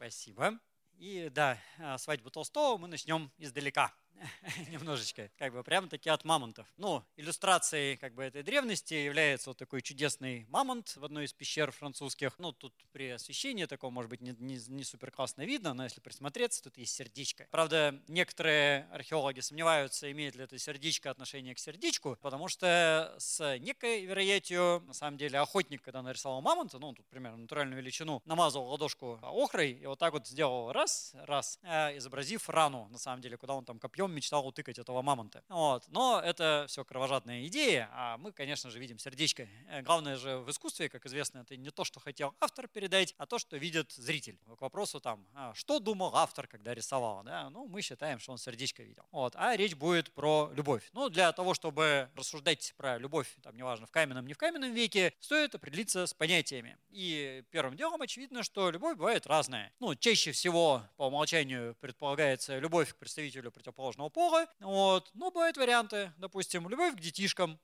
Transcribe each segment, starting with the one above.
Спасибо. И да, а, свадьбу Толстого мы начнем издалека. немножечко, как бы прямо таки от мамонтов. Ну, иллюстрацией как бы этой древности является вот такой чудесный мамонт в одной из пещер французских. Ну, тут при освещении такого, может быть, не, не, не супер классно видно, но если присмотреться, тут есть сердечко. Правда, некоторые археологи сомневаются, имеет ли это сердечко отношение к сердечку, потому что с некой вероятью, на самом деле, охотник, когда нарисовал мамонта, ну, тут примерно натуральную величину, намазал ладошку охрой и вот так вот сделал раз, раз, э, изобразив рану, на самом деле, куда он там копьем мечтал утыкать этого мамонта. Вот. Но это все кровожадная идея, а мы, конечно же, видим сердечко. Э, главное же в искусстве, как известно, это не то, что хотел автор передать, а то, что видит зритель. К вопросу там, а что думал автор, когда рисовал? Да? Ну, мы считаем, что он сердечко видел. Вот. А речь будет про любовь. Ну, для того, чтобы рассуждать про любовь, там, неважно, в каменном, не в каменном веке, стоит определиться с понятиями. И первым делом очевидно, что любовь бывает разная. Ну, чаще всего по умолчанию предполагается любовь к представителю противоположного противоположного пола. Вот. Но бывают варианты, допустим, любовь к детишкам,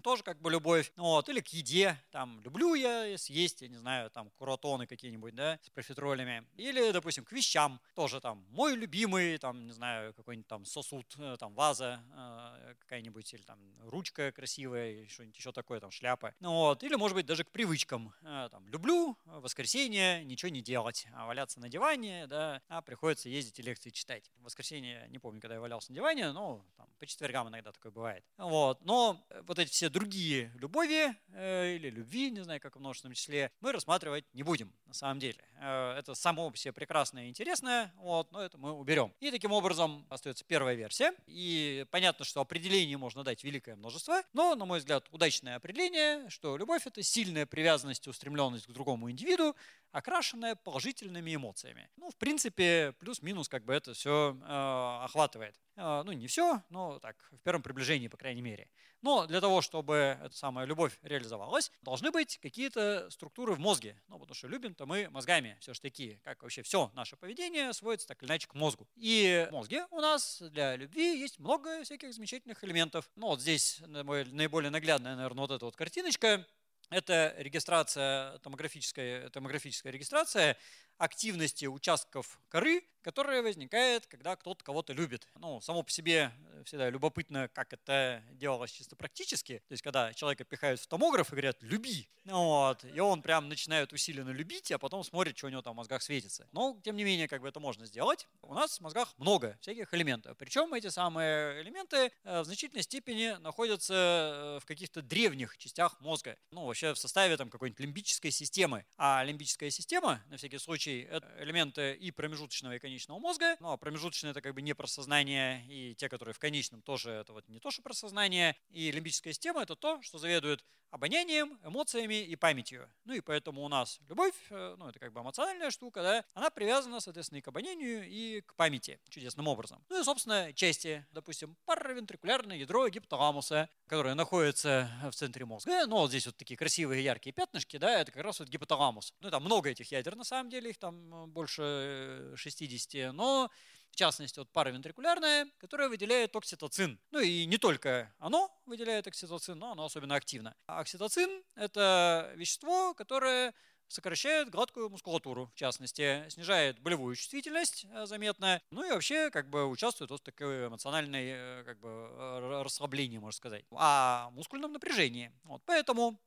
тоже как бы любовь, вот, или к еде, там, люблю я съесть, я не знаю, там, куратоны какие-нибудь, да, с профитролями, или, допустим, к вещам, тоже там, мой любимый, там, не знаю, какой-нибудь там сосуд, э, там, ваза э, какая-нибудь, или там ручка красивая, что-нибудь еще такое, там, шляпа, ну, вот, или, может быть, даже к привычкам, э, там, люблю воскресенье ничего не делать, а валяться на диване, да, а приходится ездить и лекции читать. В воскресенье, не помню, когда я валялся на диване, но там, по четвергам иногда такое бывает, вот, но вот эти все другие любови э, или любви, не знаю, как в множественном числе, мы рассматривать не будем на самом деле. Э, это само по себе прекрасное и интересное, вот, но это мы уберем. И таким образом остается первая версия. И понятно, что определений можно дать великое множество, но, на мой взгляд, удачное определение, что любовь – это сильная привязанность и устремленность к другому индивиду, окрашенная положительными эмоциями. Ну, в принципе, плюс-минус как бы это все э, охватывает. Э, ну, не все, но так, в первом приближении, по крайней мере. Но для того, чтобы эта самая любовь реализовалась, должны быть какие-то структуры в мозге. Ну, потому что любим-то мы мозгами все же такие, как вообще все наше поведение сводится так или иначе к мозгу. И в мозге у нас для любви есть много всяких замечательных элементов. Ну, вот здесь наиболее наглядная, наверное, вот эта вот картиночка. Это регистрация, томографическая, томографическая регистрация активности участков коры которая возникает, когда кто-то кого-то любит. Ну, само по себе э, всегда любопытно, как это делалось чисто практически. То есть, когда человека пихают в томограф и говорят «люби», вот, и он прям начинает усиленно любить, а потом смотрит, что у него там в мозгах светится. Но, тем не менее, как бы это можно сделать. У нас в мозгах много всяких элементов. Причем эти самые элементы э, в значительной степени находятся э, в каких-то древних частях мозга. Ну, вообще в составе там какой-нибудь лимбической системы. А лимбическая система, на всякий случай, это элементы и промежуточного, и конечного мозга. Ну, а промежуточные это как бы не про сознание, и те, которые в конечном, тоже это вот не то, что про сознание. И лимбическая система это то, что заведует обонянием, эмоциями и памятью. Ну и поэтому у нас любовь, э, ну это как бы эмоциональная штука, да, она привязана, соответственно, и к обонянию, и к памяти чудесным образом. Ну и, собственно, части, допустим, паравентрикулярное ядро гипоталамуса, которое находится в центре мозга. Ну вот здесь вот такие красивые яркие пятнышки, да, это как раз вот гипоталамус. Ну там много этих ядер на самом деле, их там э, больше 60 60, но в частности вот паравентрикулярная, которая выделяет окситоцин. Ну и не только оно выделяет окситоцин, но оно особенно активно. А окситоцин – это вещество, которое сокращает гладкую мускулатуру, в частности, снижает болевую чувствительность э, заметно, ну и вообще как бы участвует в такой эмоциональной э, как бы расслаблении, можно сказать, а мускульном напряжении. Вот, поэтому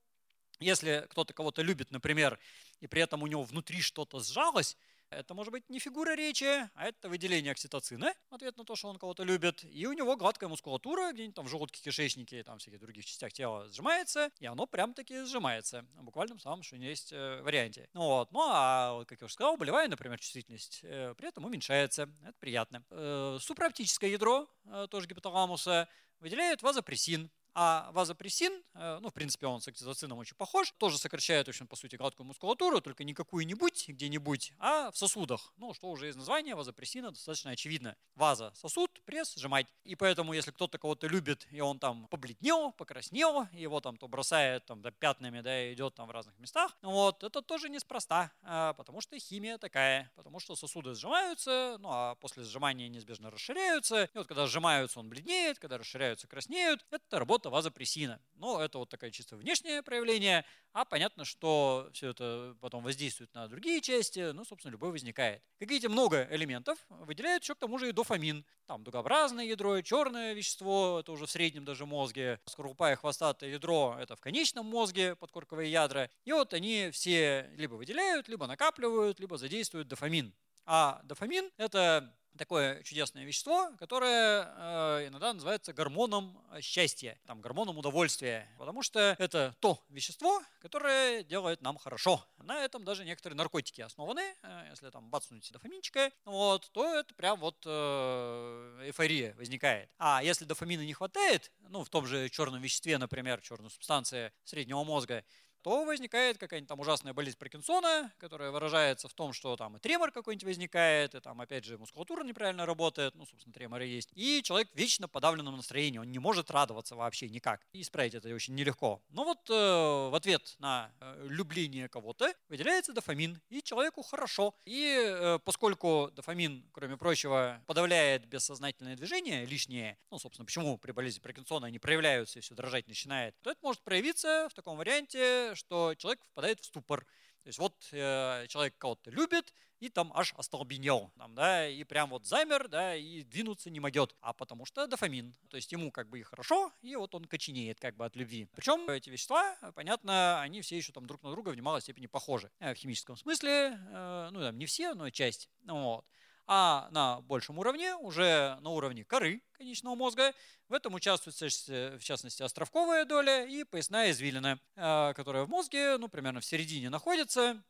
если кто-то кого-то любит, например, и при этом у него внутри что-то сжалось, это может быть не фигура речи, а это выделение окситоцина, ответ на то, что он кого-то любит. И у него гладкая мускулатура, где-нибудь там в желудке, кишечнике там всяких других частях тела сжимается, и оно прям таки сжимается. В буквальном самом, что есть э, варианте. Ну, вот. ну а, как я уже сказал, болевая, например, чувствительность э, при этом уменьшается. Это приятно. Э, супраоптическое ядро, тоже гипоталамуса, выделяет вазопрессин. А вазопрессин, э, ну, в принципе, он с окситоцином очень похож, тоже сокращает, в общем, по сути, гладкую мускулатуру, только не какую-нибудь, где-нибудь, а в сосудах. Ну, что уже из названия вазопрессина достаточно очевидно. Ваза, сосуд, пресс, сжимать. И поэтому, если кто-то кого-то любит, и он там побледнел, покраснел, его там то бросает там да, пятнами, да, и идет там в разных местах, вот, это тоже неспроста, а, потому что химия такая, потому что сосуды сжимаются, ну, а после сжимания неизбежно расширяются, и вот когда сжимаются, он бледнеет, когда расширяются, краснеют, это работа какого-то вазопрессина. Ну, это вот такое чисто внешнее проявление, а понятно, что все это потом воздействует на другие части, ну, собственно, любой возникает. Как видите, много элементов выделяют еще к тому же и дофамин. Там дугообразное ядро, черное вещество, это уже в среднем даже мозге, скорлупа и хвостатое ядро, это в конечном мозге, подкорковые ядра. И вот они все либо выделяют, либо накапливают, либо задействуют дофамин. А дофамин – это такое чудесное вещество, которое э, иногда называется гормоном счастья, там, гормоном удовольствия, потому что это то вещество, которое делает нам хорошо. На этом даже некоторые наркотики основаны. Э, если там бацнуть дофаминчика, вот, то это прям вот э, эйфория возникает. А если дофамина не хватает, ну, в том же черном веществе, например, черной субстанции среднего мозга, то возникает какая-нибудь там ужасная болезнь Паркинсона, которая выражается в том, что там и тремор какой-нибудь возникает, и там опять же мускулатура неправильно работает, ну, собственно, треморы есть. И человек вечно подавленном настроении, он не может радоваться вообще никак. И исправить это очень нелегко. Но вот э, в ответ на э, любление кого-то выделяется дофамин, и человеку хорошо. И э, поскольку дофамин, кроме прочего, подавляет бессознательное движение лишнее, ну, собственно, почему при болезни Паркинсона они проявляются все дрожать начинает, то это может проявиться в таком варианте, что человек впадает в ступор. То есть вот э, человек кого-то любит, и там аж остолбенел, там, да, и прям вот замер, да, и двинуться не могет, а потому что дофамин. То есть ему как бы и хорошо, и вот он коченеет как бы от любви. Причем эти вещества, понятно, они все еще там друг на друга в немалой степени похожи. Э, в химическом смысле, э, ну там не все, но часть. Вот а на большем уровне, уже на уровне коры конечного мозга, в этом участвует, в частности, островковая доля и поясная извилина, э, которая в мозге, ну, примерно в середине находится,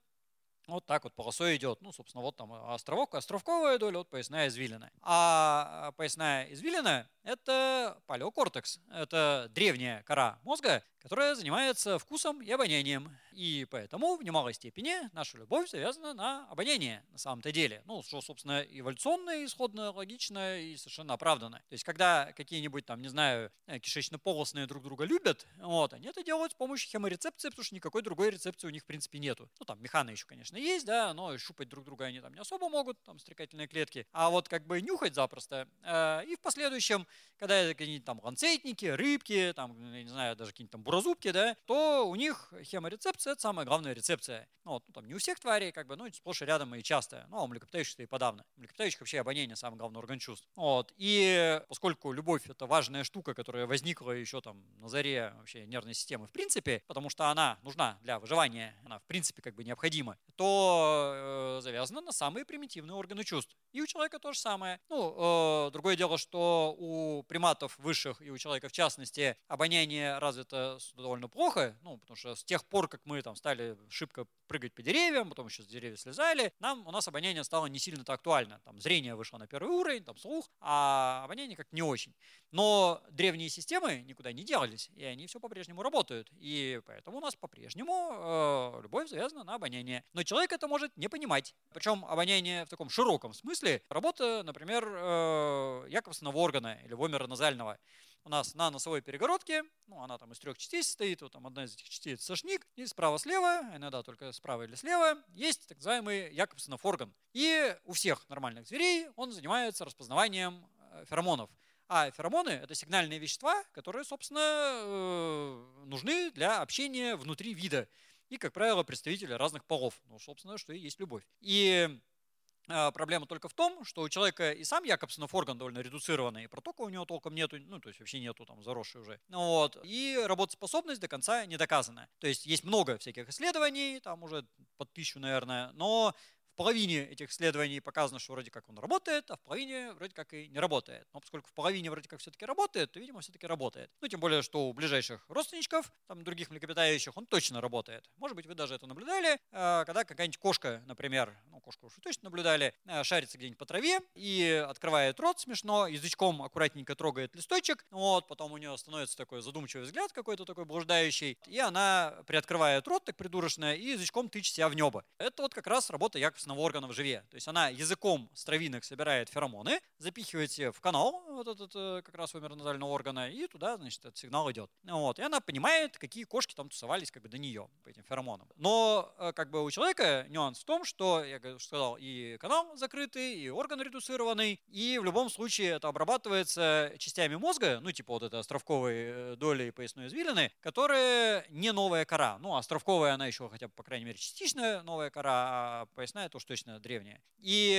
вот так вот полосой идет. Ну, собственно, вот там островок, островковая доля, вот поясная извилина. А поясная извилина – это палеокортекс. Это древняя кора мозга, которая занимается вкусом и обонянием. И поэтому в немалой степени наша любовь завязана на обоняние на самом-то деле. Ну, что, собственно, эволюционно, исходно, логично и совершенно оправданно. То есть, когда какие-нибудь там, не знаю, э, кишечно-полостные друг друга любят, вот, они это делают с помощью хеморецепции, потому что никакой другой рецепции у них, в принципе, нету. Ну, там механы еще, конечно, есть, да, но щупать друг друга они там не особо могут, там стрекательные клетки. А вот как бы нюхать запросто. Э, и в последующем, когда это какие-нибудь там ланцетники, рыбки, там, я не знаю, даже какие-нибудь там бурозубки, да, то у них хеморецепция – это самая главная рецепция. Ну, вот, ну, там не у всех тварей, как бы, ну, сплошь и рядом и часто. Ну, а у млекопитающих и подавно. У млекопитающих вообще обоняние – самый главный орган чувств. Вот. И поскольку любовь – это важная штука, которая возникла еще там на заре вообще нервной системы в принципе, потому что она нужна для выживания, она в принципе как бы необходима, то э, завязана на самые примитивные органы чувств. И у человека то же самое. Ну, э, другое дело, что у приматов высших и у человека в частности обоняние развито довольно плохо, ну, потому что с тех пор, как мы там стали шибко прыгать по деревьям, потом еще с деревьев слезали, нам, у нас обоняние стало не сильно-то актуально. Там зрение вышло на первый уровень, там слух, а обоняние как не очень. Но древние системы никуда не делались, и они все по-прежнему работают. И поэтому у нас по-прежнему э, любовь завязана на обоняние. Но человек это может не понимать. Причем обоняние в таком широком смысле. Работа, например, э, Яковсонова органа или вомера-назального у нас на носовой перегородке, ну, она там из трех частей состоит, вот там одна из этих частей это сошник, и справа-слева, иногда только справа или слева, есть так называемый Якобсонов орган. И у всех нормальных зверей он занимается распознаванием э, феромонов. А феромоны – это сигнальные вещества, которые, собственно, э, нужны для общения внутри вида. И, как правило, представители разных полов. Ну, собственно, что и есть любовь. И а, проблема только в том, что у человека и сам Якобсонов орган довольно редуцированный, и протока у него толком нету, ну, то есть вообще нету, там, заросший уже. Вот. И работоспособность до конца не доказана. То есть есть много всяких исследований, там уже под тысячу, наверное, но в половине этих исследований показано, что вроде как он работает, а в половине вроде как и не работает. Но поскольку в половине вроде как все-таки работает, то, видимо, все-таки работает. Ну, тем более, что у ближайших родственничков, там, других млекопитающих, он точно работает. Может быть, вы даже это наблюдали, э, когда какая-нибудь кошка, например, ну, кошку уж точно наблюдали, э, шарится где-нибудь по траве и открывает рот смешно, язычком аккуратненько трогает листочек, вот, потом у нее становится такой задумчивый взгляд какой-то такой блуждающий, и она приоткрывает рот так придурочно и язычком тычет себя в небо. Это вот как раз работа Якобсона репродукционного органа в живе. То есть она языком с травинок собирает феромоны, запихивает в канал вот этот э, как раз умернатального органа, и туда, значит, этот сигнал идет. Вот. И она понимает, какие кошки там тусовались как бы до нее по этим феромонам. Но э, как бы у человека нюанс в том, что, я сказал, и канал закрытый, и орган редуцированный, и в любом случае это обрабатывается частями мозга, ну типа вот это островковой э, доли поясной извилины, которые не новая кора. Ну, островковая она еще хотя бы, по крайней мере, частичная новая кора, а поясная это уж точно древняя. И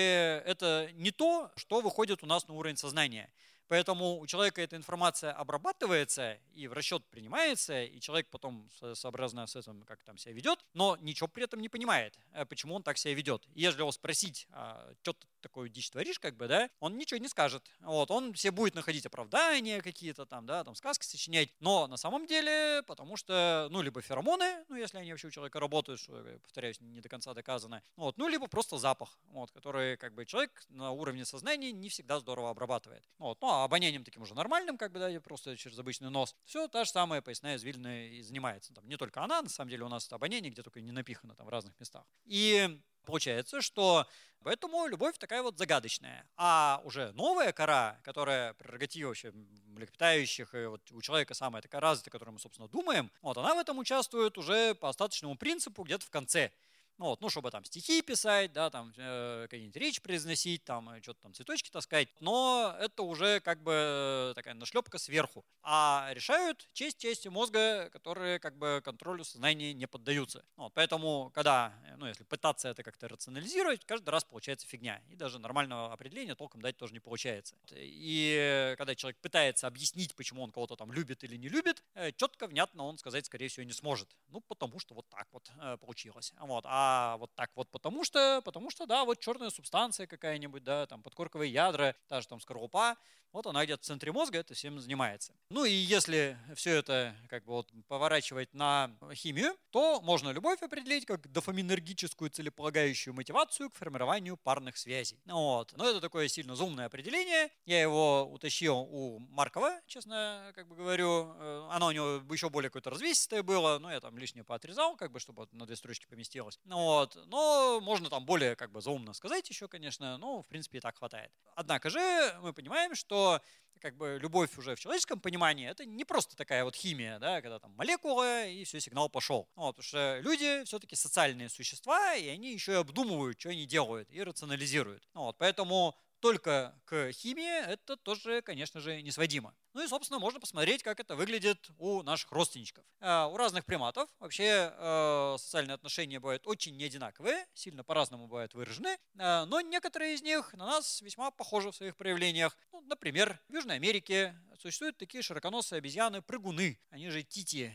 это не то, что выходит у нас на уровень сознания. Поэтому у человека эта информация обрабатывается и в расчет принимается, и человек потом сообразно с этим как там себя ведет, но ничего при этом не понимает, э, почему он так себя ведет. Если его спросить, а, что ты такую дичь творишь, как бы, да, он ничего не скажет. Вот, он все будет находить оправдания какие-то там, да, там сказки сочинять, но на самом деле, потому что, ну, либо феромоны, ну, если они вообще у человека работают, что, повторяюсь, не до конца доказано, вот, ну, либо просто запах, вот, который, как бы, человек на уровне сознания не всегда здорово обрабатывает. Вот, ну, а обонянием таким уже нормальным, как бы, да, просто через обычный нос. Все та же самая поясная извилина и занимается. Там не только она, на самом деле у нас это обоняние, где только не напихано там в разных местах. И Получается, что поэтому любовь такая вот загадочная. А уже новая кора, которая прерогатива вообще млекопитающих, и вот у человека самая такая развитая, которую мы, собственно, думаем, вот она в этом участвует уже по остаточному принципу где-то в конце. Ну, вот, ну, чтобы там стихи писать, да, там э, какие-нибудь речи произносить, там э, что-то там цветочки таскать. Но это уже как бы такая нашлепка сверху. А решают честь части мозга, которые как бы контролю сознания не поддаются. Вот, поэтому, когда, ну, если пытаться это как-то рационализировать, каждый раз получается фигня. И даже нормального определения толком дать тоже не получается. И когда человек пытается объяснить, почему он кого-то там любит или не любит, э, четко, внятно он сказать, скорее всего, не сможет. Ну, потому что вот так вот э, получилось. Вот. А а вот так вот потому что, потому что, да, вот черная субстанция какая-нибудь, да, там подкорковые ядра, та же там скорлупа, вот она где-то в центре мозга это всем занимается. Ну и если все это как бы вот поворачивать на химию, то можно любовь определить как дофаминергическую целеполагающую мотивацию к формированию парных связей. Вот. Но это такое сильно зумное определение. Я его утащил у Маркова, честно как бы говорю. Э, оно у него еще более какое-то развесистое было, но я там лишнее поотрезал, как бы, чтобы на две строчки поместилось. Вот. Но можно там более как бы заумно сказать еще, конечно, но в принципе и так хватает. Однако же мы понимаем, что как бы любовь уже в человеческом понимании это не просто такая вот химия, да, когда там молекула и все, сигнал пошел. Вот, потому что люди все-таки социальные существа, и они еще и обдумывают, что они делают, и рационализируют. Вот, поэтому только к химии, это тоже, конечно же, не сводимо. Ну и, собственно, можно посмотреть, как это выглядит у наших родственничков. Э, у разных приматов вообще э, социальные отношения бывают очень неодинаковые, сильно по-разному бывают выражены, э, но некоторые из них на нас весьма похожи в своих проявлениях. Ну, например, в Южной Америке существуют такие широконосые обезьяны-прыгуны, они же тити.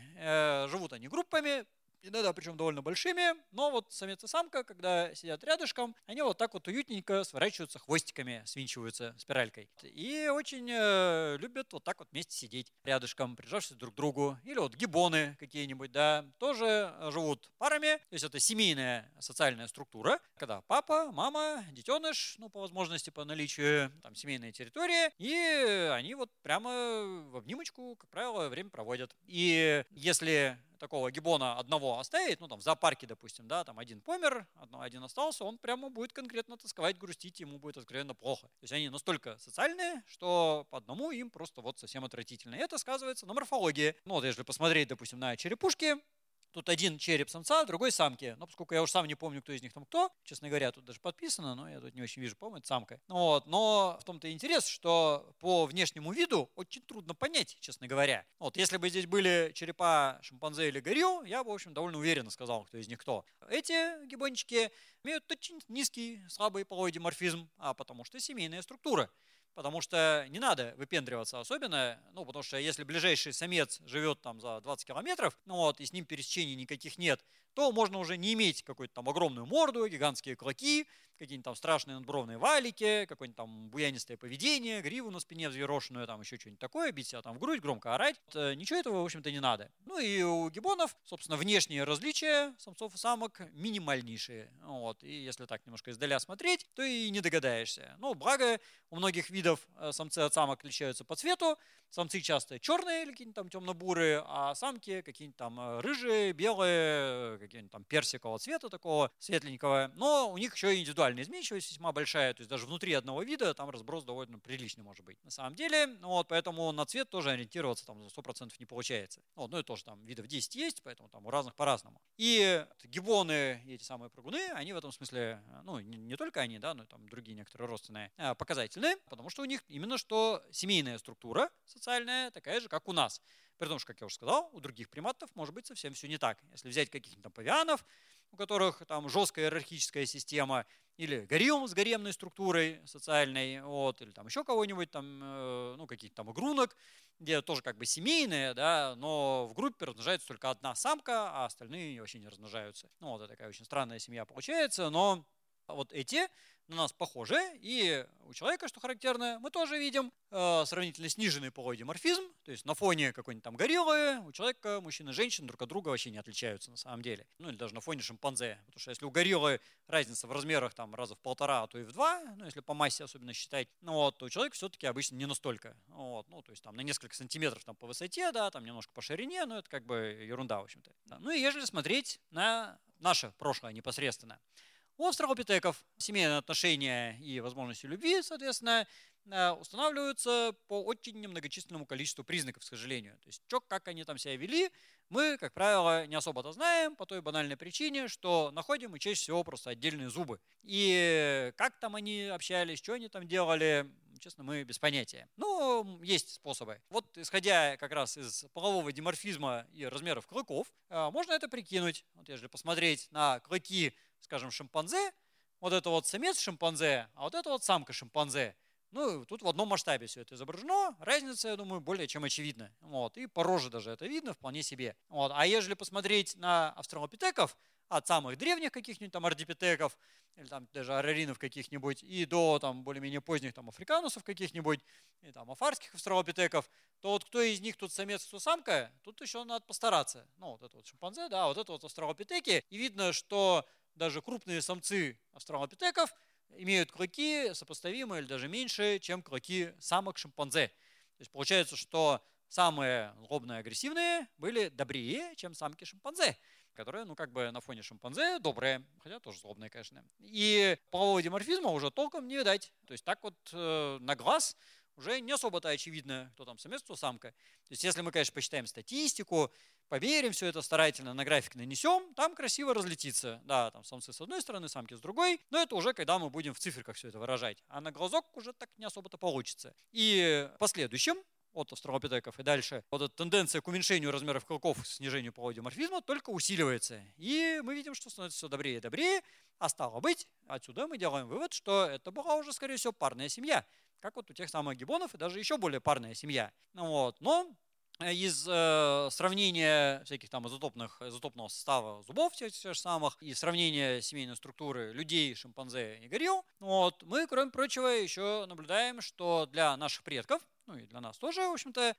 Живут они группами, иногда причем довольно большими, но вот самец и самка, когда сидят рядышком, они вот так вот уютненько сворачиваются хвостиками, свинчиваются спиралькой. И очень э, любят вот так вот вместе сидеть рядышком, прижавшись друг к другу. Или вот гибоны какие-нибудь, да, тоже живут парами. То есть это семейная социальная структура, когда папа, мама, детеныш, ну, по возможности, по наличию там семейной территории, и они вот прямо в обнимочку, как правило, время проводят. И если такого гибона одного оставить, ну там в зоопарке, допустим, да, там один помер, один остался, он прямо будет конкретно тосковать, грустить, ему будет откровенно плохо. То есть они настолько социальные, что по одному им просто вот совсем отвратительно. И это сказывается на морфологии. Ну вот если посмотреть, допустим, на черепушки, Тут один череп самца, другой самки. Но поскольку я уже сам не помню, кто из них там кто, честно говоря, тут даже подписано, но я тут не очень вижу, по-моему, это самка. Вот. Но в том-то и интерес, что по внешнему виду очень трудно понять, честно говоря. Вот. Если бы здесь были черепа шимпанзе или горилл, я бы, в общем, довольно уверенно сказал, кто из них кто. Эти гибончики имеют очень низкий, слабый половой диморфизм, а потому что семейная структура потому что не надо выпендриваться особенно, ну, потому что если ближайший самец живет там за 20 километров, ну вот, и с ним пересечений никаких нет, то можно уже не иметь какую-то там огромную морду, гигантские клоки, какие-нибудь там страшные надбровные валики, какое-нибудь там буянистое поведение, гриву на спине взъерошенную, там еще что-нибудь такое, бить себя там в грудь, громко орать. Вот, ничего этого, в общем-то, не надо. Ну и у гибонов, собственно, внешние различия самцов и самок минимальнейшие. Вот. И если так немножко издаля смотреть, то и не догадаешься. Ну, благо, у многих видов э, самцы от самок отличаются по цвету. Самцы часто черные или какие-нибудь там темно-бурые, а самки какие-нибудь там э, рыжие, белые, какие-нибудь там персикового цвета такого светленького, но у них еще и индивидуальная изменчивость весьма большая, то есть даже внутри одного вида там разброс довольно приличный может быть. На самом деле, вот, поэтому на цвет тоже ориентироваться там за 100% не получается. Вот, ну и тоже там видов 10 есть, поэтому там у разных по-разному. И гибоны эти самые прыгуны, они в этом смысле, ну не, не только они, да, но и там другие некоторые родственные, а, показательны, потому что у них именно что семейная структура социальная такая же, как у нас. При том, что, как я уже сказал, у других приматов может быть совсем все не так. Если взять каких-нибудь там павианов, у которых там жесткая иерархическая система, или горилл с гаремной структурой социальной, вот, или там еще кого-нибудь, там, э, ну, каких-то там игрунок, где тоже как бы семейные, да, но в группе размножается только одна самка, а остальные вообще не размножаются. Ну, вот такая очень странная семья получается, но вот эти на нас похожи, и у человека, что характерно, мы тоже видим э, сравнительно сниженный половой диморфизм, то есть на фоне какой-нибудь там гориллы у человека мужчины и женщины друг от друга вообще не отличаются на самом деле. Ну или даже на фоне шимпанзе, потому что если у гориллы разница в размерах там раза в полтора, а то и в два, ну если по массе особенно считать, ну вот, то у человека все-таки обычно не настолько. Вот, ну то есть там на несколько сантиметров там по высоте, да, там немножко по ширине, но это как бы ерунда, в общем-то. Да. Ну и если смотреть на наше прошлое непосредственно, у австралопитеков семейные отношения и возможности любви, соответственно, э, устанавливаются по очень немногочисленному количеству признаков, к сожалению. То есть, что, как они там себя вели, мы, как правило, не особо-то знаем по той банальной причине, что находим мы чаще всего просто отдельные зубы. И как там они общались, что они там делали, честно, мы без понятия. Но есть способы. Вот исходя как раз из полового диморфизма и размеров клыков, э, можно это прикинуть. Вот если посмотреть на клыки скажем, шимпанзе, вот это вот самец шимпанзе, а вот это вот самка шимпанзе. Ну, тут в одном масштабе все это изображено. Разница, я думаю, более чем очевидна. Вот. И по роже даже это видно вполне себе. Вот. А если посмотреть на австралопитеков, от самых древних каких-нибудь там ардипитеков, или там даже араринов каких-нибудь, и до там более-менее поздних там африканусов каких-нибудь, и там афарских австралопитеков, то вот кто из них тут самец, кто самка, тут еще надо постараться. Ну, вот это вот шимпанзе, да, вот это вот австралопитеки. И видно, что даже крупные самцы австралопитеков имеют клыки сопоставимые или даже меньше, чем клыки самок шимпанзе. То есть получается, что самые злобные агрессивные были добрее, чем самки шимпанзе, которые, ну, как бы на фоне шимпанзе добрые, хотя тоже злобные, конечно. И полового диморфизма уже толком не видать. То есть так вот э, на глаз уже не особо-то очевидно, кто там самец, кто самка. То есть если мы, конечно, посчитаем статистику, померим все это старательно, на график нанесем, там красиво разлетится. Да, там самцы с одной стороны, самки с другой, но это уже когда мы будем в циферках все это выражать. А на глазок уже так не особо-то получится. И в последующем от австралопитеков и дальше, вот эта тенденция к уменьшению размеров клыков, снижению полодиморфизма только усиливается. И мы видим, что становится все добрее и добрее, а стало быть, отсюда мы делаем вывод, что это была уже, скорее всего, парная семья, как вот у тех самых гибонов и даже еще более парная семья. Ну вот. Но Э, из э, сравнения всяких там изотопных, изотопного состава зубов тех, тех же самых и сравнения семейной структуры людей, шимпанзе и горилл, вот, мы, кроме прочего, еще наблюдаем, что для наших предков, ну и для нас тоже, в общем-то,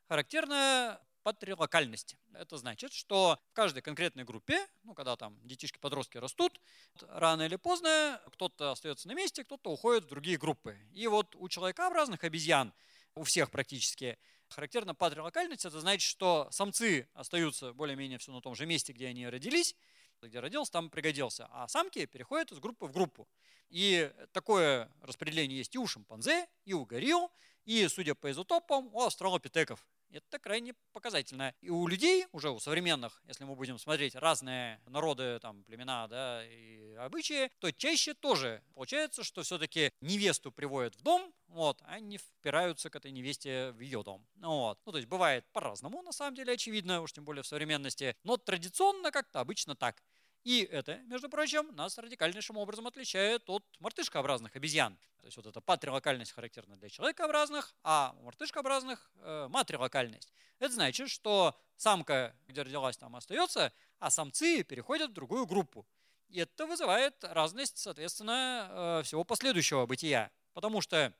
характерна патрилокальность. Это значит, что в каждой конкретной группе, ну, когда там детишки-подростки растут, рано или поздно кто-то остается на месте, кто-то уходит в другие группы. И вот у человекообразных обезьян, у всех практически, Характерна патрилокальность, это значит, что самцы остаются более-менее все на том же месте, где они родились, где родился, там пригодился, а самки переходят из группы в группу. И такое распределение есть и у шимпанзе, и у горилл, и, судя по изотопам, у австралопитеков. Это крайне показательно. И у людей, уже у современных, если мы будем смотреть разные народы, там, племена да, и обычаи, то чаще тоже получается, что все-таки невесту приводят в дом, вот, а не впираются к этой невесте в ее дом. Вот. Ну, то есть бывает по-разному, на самом деле, очевидно, уж тем более в современности, но традиционно как-то обычно так. И это, между прочим, нас радикальнейшим образом отличает от мартышкообразных обезьян. То есть вот эта патрилокальность характерна для человекообразных, а у мартышкообразных э, матрилокальность. Это значит, что самка, где родилась, там остается, а самцы переходят в другую группу. И это вызывает разность, соответственно, э, всего последующего бытия. Потому что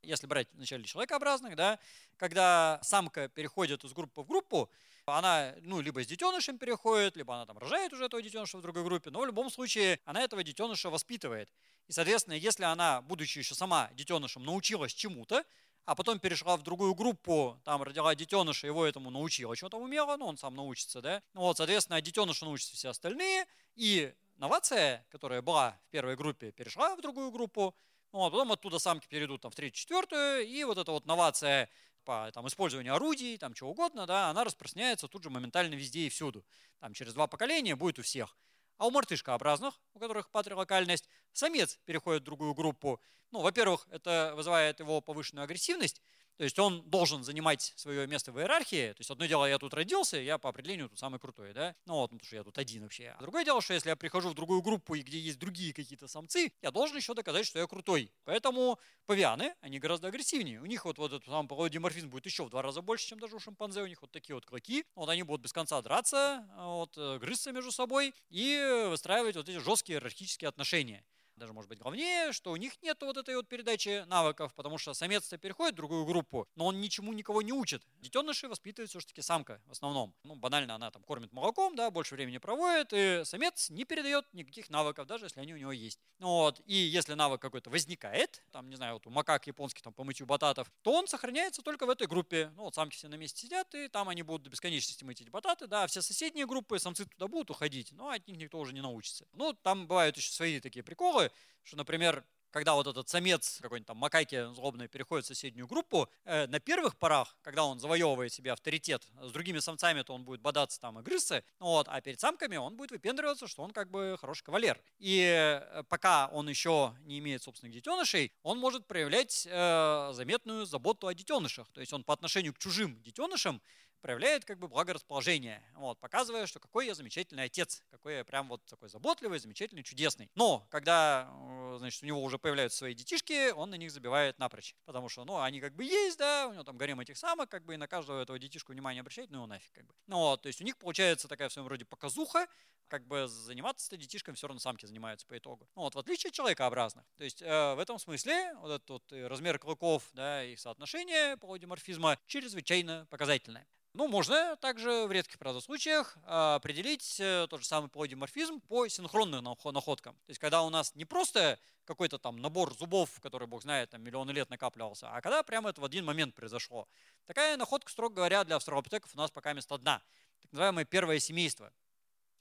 если брать вначале человекообразных, да, когда самка переходит из группы в группу, она, ну, либо с детенышем переходит, либо она там рожает уже этого детеныша в другой группе, но в любом случае она этого детеныша воспитывает. И, соответственно, если она, будучи еще сама детенышем, научилась чему-то, а потом перешла в другую группу, там родила детеныша, его этому научила, что там умела, ну он сам научится, да. Вот, соответственно, детеныша научатся все остальные, и новация, которая была в первой группе, перешла в другую группу, вот, потом оттуда самки перейдут там, в третью, четвертую, и вот эта вот новация по там, использованию орудий, там чего угодно, да, она распространяется тут же моментально везде и всюду. Там через два поколения будет у всех. А у мартышкообразных, у которых патрилокальность, самец переходит в другую группу. Ну, во-первых, это вызывает его повышенную агрессивность, то есть он должен занимать свое место в иерархии. То есть одно дело, я тут родился, я по определению тут самый крутой, да? Ну вот, потому что я тут один вообще. А другое дело, что если я прихожу в другую группу, и где есть другие какие-то самцы, я должен еще доказать, что я крутой. Поэтому павианы, они гораздо агрессивнее. У них вот, вот этот сам полудиморфизм будет еще в два раза больше, чем даже у шимпанзе. У них вот такие вот клыки. Вот они будут без конца драться, вот, э, грызться между собой и выстраивать вот эти жесткие иерархические отношения даже может быть главнее, что у них нет вот этой вот передачи навыков, потому что самец-то переходит в другую группу, но он ничему никого не учит. Детеныши воспитывает все-таки самка в основном. Ну, банально она там кормит молоком, да, больше времени проводит, и самец не передает никаких навыков, даже если они у него есть. Вот. И если навык какой-то возникает, там, не знаю, вот у макак японских там по мытью бататов, то он сохраняется только в этой группе. Ну вот самки все на месте сидят, и там они будут до бесконечности мыть эти бататы, да, все соседние группы, самцы туда будут уходить, но от них никто уже не научится. Ну, там бывают еще свои такие приколы, что, например, когда вот этот самец какой-нибудь там макаки злобный переходит в соседнюю группу, э, на первых порах, когда он завоевывает себе авторитет, с другими самцами, то он будет бодаться там и грызться, ну вот, а перед самками он будет выпендриваться, что он как бы хороший кавалер. И э, пока он еще не имеет собственных детенышей, он может проявлять э, заметную заботу о детенышах. То есть он по отношению к чужим детенышам проявляет как бы благорасположение, вот, показывая, что какой я замечательный отец, какой я прям вот такой заботливый, замечательный, чудесный. Но когда, э, значит, у него уже появляются свои детишки, он на них забивает напрочь, потому что, ну, они как бы есть, да, у него там гарем этих самок, как бы, и на каждого этого детишку внимание обращать, ну, нафиг, как бы. Ну, вот, то есть у них получается такая в своем роде показуха, как бы заниматься-то детишками все равно самки занимаются по итогу. Ну, вот, в отличие от человекообразных. То есть э, в этом смысле вот этот вот размер клыков, да, и соотношение полудиморфизма чрезвычайно показательное. Ну, можно также в редких, правда, случаях а, определить э, тот же самый полидиморфизм по синхронным находкам. То есть, когда у нас не просто какой-то там набор зубов, который, бог знает, там миллионы лет накапливался, а когда прямо это в один момент произошло. Такая находка, строго говоря, для австралопитеков у нас пока место одна. Так называемое первое семейство.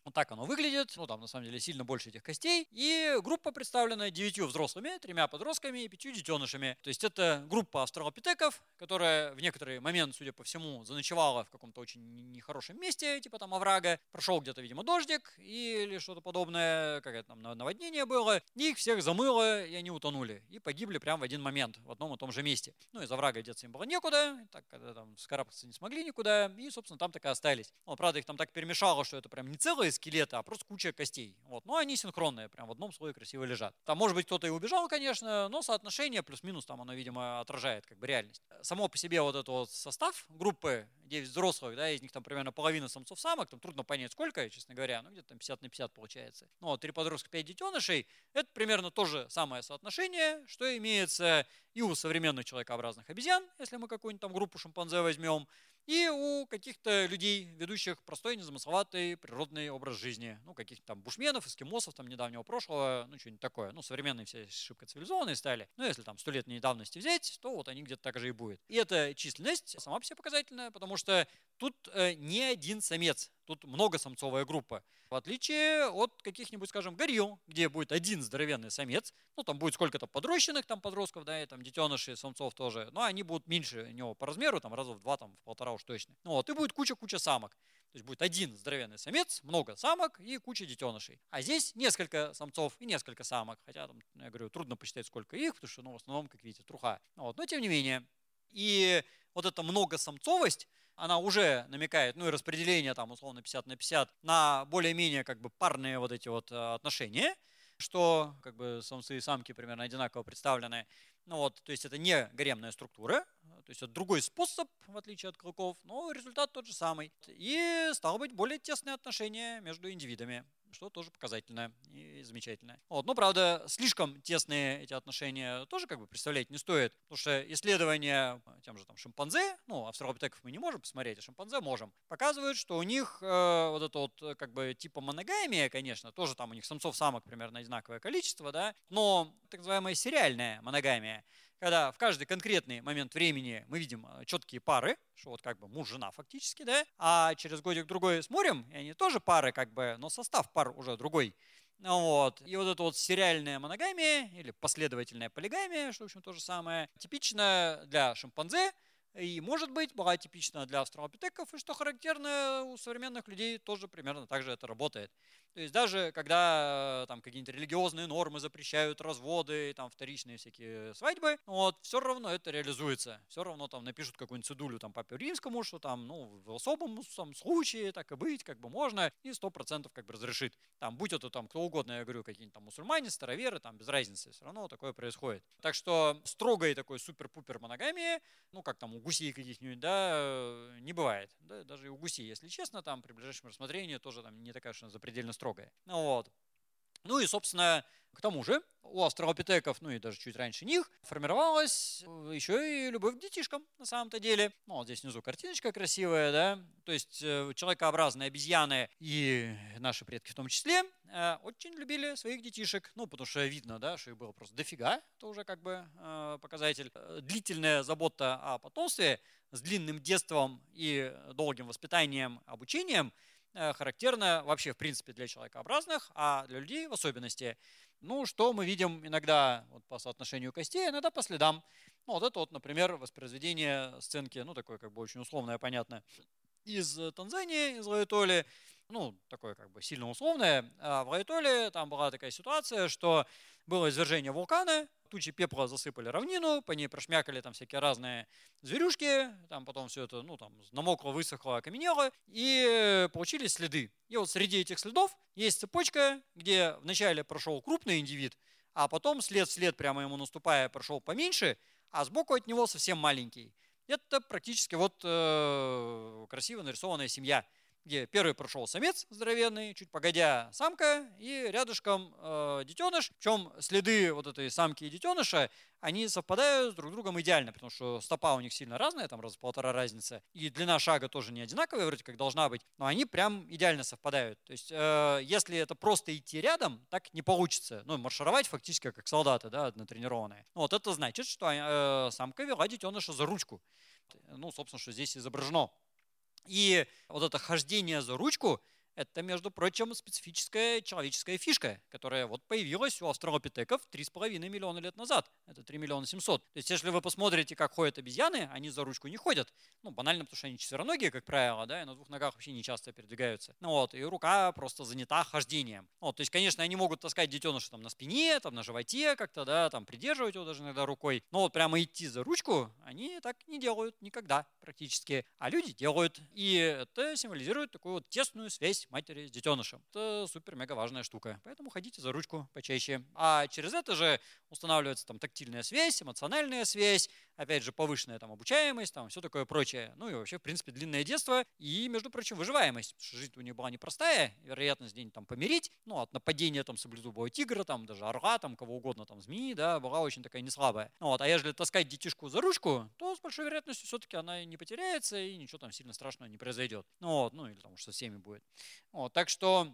Вот так оно выглядит. Ну, там на самом деле сильно больше этих костей. И группа представлена девятью взрослыми, тремя подростками и пятью детенышами. То есть это группа австралопитеков, которая в некоторый момент, судя по всему, заночевала в каком-то очень нехорошем месте, типа там оврага. Прошел где-то, видимо, дождик или что-то подобное, какое-то там наводнение было. И их всех замыло, и они утонули. И погибли прямо в один момент в одном и том же месте. Ну, из оврага деться им было некуда, так когда там скарабкаться не смогли никуда, и, собственно, там так и остались. Ну, правда, их там так перемешало, что это прям не целые скелета, а просто куча костей. Вот. Но они синхронные, прям в одном слое красиво лежат. Там, может быть, кто-то и убежал, конечно, но соотношение плюс-минус там оно, видимо, отражает как бы реальность. Само по себе вот этот вот состав группы 9 взрослых, да, из них там примерно половина самцов-самок, там трудно понять сколько, честно говоря, ну где-то там 50 на 50 получается. Ну, вот, 3 подростка, 5 детенышей, это примерно то же самое соотношение, что имеется и у современных человекообразных обезьян, если мы какую-нибудь там группу шимпанзе возьмем, и у каких-то людей, ведущих простой, незамысловатый природный образ жизни. Ну, каких-то там бушменов, эскимосов там недавнего прошлого, ну, что-нибудь такое. Ну, современные все шибко цивилизованные стали. Но если там столетней давности взять, то вот они где-то так же и будет. И эта численность сама по себе показательная, потому что тут э, не один самец, тут многосамцовая группа. В отличие от каких-нибудь, скажем, горилл, где будет один здоровенный самец, ну там будет сколько-то подрощенных там подростков, да, и там детенышей самцов тоже, но они будут меньше него по размеру, там раза в два, там в полтора уж точно. Ну, вот, и будет куча-куча самок. То есть будет один здоровенный самец, много самок и куча детенышей. А здесь несколько самцов и несколько самок. Хотя, там, я говорю, трудно посчитать, сколько их, потому что, ну, в основном, как видите, труха. Вот, но тем не менее. И вот эта многосамцовость, она уже намекает, ну и распределение там условно 50 на 50 на более-менее как бы парные вот эти вот э, отношения, что как бы самцы и самки примерно одинаково представлены. Ну вот, то есть это не гаремная структура, то есть это другой способ, в отличие от клыков, но результат тот же самый. И стало быть более тесные отношения между индивидами что тоже показательно и замечательно. Вот. Но, правда, слишком тесные эти отношения тоже как бы представлять не стоит, потому что исследования тем же там шимпанзе, ну, австралопитеков мы не можем посмотреть, а шимпанзе можем, показывают, что у них э, вот это вот как бы типа моногамия, конечно, тоже там у них самцов-самок примерно одинаковое количество, да, но так называемая сериальная моногамия, когда в каждый конкретный момент времени мы видим э, четкие пары, что вот как бы муж-жена фактически, да, а через годик-другой смотрим, и они тоже пары как бы, но состав пар уже другой. Вот. И вот это вот сериальная моногамия или последовательная полигамия, что, в общем, то же самое, типично для шимпанзе, и, может быть, была типична для австралопитеков, и что характерно, у современных людей тоже примерно так же это работает. То есть даже когда там какие-нибудь религиозные нормы запрещают разводы, там вторичные всякие свадьбы, вот, все равно это реализуется. Все равно там напишут какую-нибудь цедулю там папе римскому, что там, ну, в особом там, случае так и быть, как бы можно, и сто процентов как бы разрешит. Там, будь это там кто угодно, я говорю, какие-нибудь там мусульмане, староверы, там без разницы, все равно такое происходит. Так что строгой такой супер-пупер моногамии, ну, как там у гусей каких-нибудь, да, не бывает. Да, даже и у гусей, если честно, там при ближайшем рассмотрении тоже там не такая, что запредельно строгая. Ну, вот. Ну и, собственно, к тому же у австралопитеков, ну и даже чуть раньше них, формировалась еще и любовь к детишкам на самом-то деле. Ну, вот здесь внизу картиночка красивая, да. То есть э, человекообразные обезьяны и наши предки в том числе э, очень любили своих детишек. Ну, потому что видно, да, что их было просто дофига. Это уже как бы э, показатель. Длительная забота о потомстве с длинным детством и долгим воспитанием, обучением – Э, характерно вообще в принципе для человекообразных, а для людей в особенности. Ну, что мы видим иногда вот, по соотношению костей, иногда по следам. Ну, вот это вот, например, воспроизведение сценки, ну, такое как бы очень условное, понятно, из Танзании, из Лаэтоли, ну, такое как бы сильно условное. А в Лаэтоле там была такая ситуация, что было извержение вулкана, тучи пепла засыпали равнину, по ней прошмякали там всякие разные зверюшки, там потом все это, ну, там, намокло, высохло, окаменело, и получились следы. И вот среди этих следов есть цепочка, где вначале прошел крупный индивид, а потом след вслед, прямо ему наступая, прошел поменьше, а сбоку от него совсем маленький. Это практически вот э, красиво нарисованная семья – где первый прошел самец здоровенный, чуть погодя самка, и рядышком э, детеныш. Причем следы вот этой самки и детеныша, они совпадают друг с другом идеально, потому что стопа у них сильно разная, там раз полтора разница, и длина шага тоже не одинаковая, вроде как должна быть, но они прям идеально совпадают. То есть, э, если это просто идти рядом, так не получится. Ну, маршировать фактически как солдаты, да, натренированные. Ну, вот это значит, что э, самка вела детеныша за ручку. Ну, собственно, что здесь изображено. И вот это хождение за ручку – это, между прочим, специфическая человеческая фишка, которая вот появилась у австралопитеков 3,5 миллиона лет назад. Это 3 миллиона 700. То есть, если вы посмотрите, как ходят обезьяны, они за ручку не ходят. Ну, банально, потому что они четвероногие, как правило, да, и на двух ногах вообще не часто передвигаются. Ну вот, и рука просто занята хождением. Вот, то есть, конечно, они могут таскать детеныша там на спине, там на животе как-то, да, там придерживать его даже иногда рукой. Но вот прямо идти за ручку они так не делают никогда практически. А люди делают. И это символизирует такую вот тесную связь связь матери с детенышем. Это супер-мега важная штука. Поэтому ходите за ручку почаще. А через это же устанавливается там тактильная связь, эмоциональная связь, опять же, повышенная там обучаемость, там все такое прочее. Ну и вообще, в принципе, длинное детство и, между прочим, выживаемость. Потому что жизнь у них была непростая, вероятность день там помирить, ну, от нападения там саблезубого тигра, там даже орла, там кого угодно, там змеи, да, была очень такая неслабая. Ну, вот, а если таскать детишку за ручку, то с большой вероятностью все-таки она не потеряется и ничего там сильно страшного не произойдет. Ну, вот, ну или там что со всеми будет. Вот, так что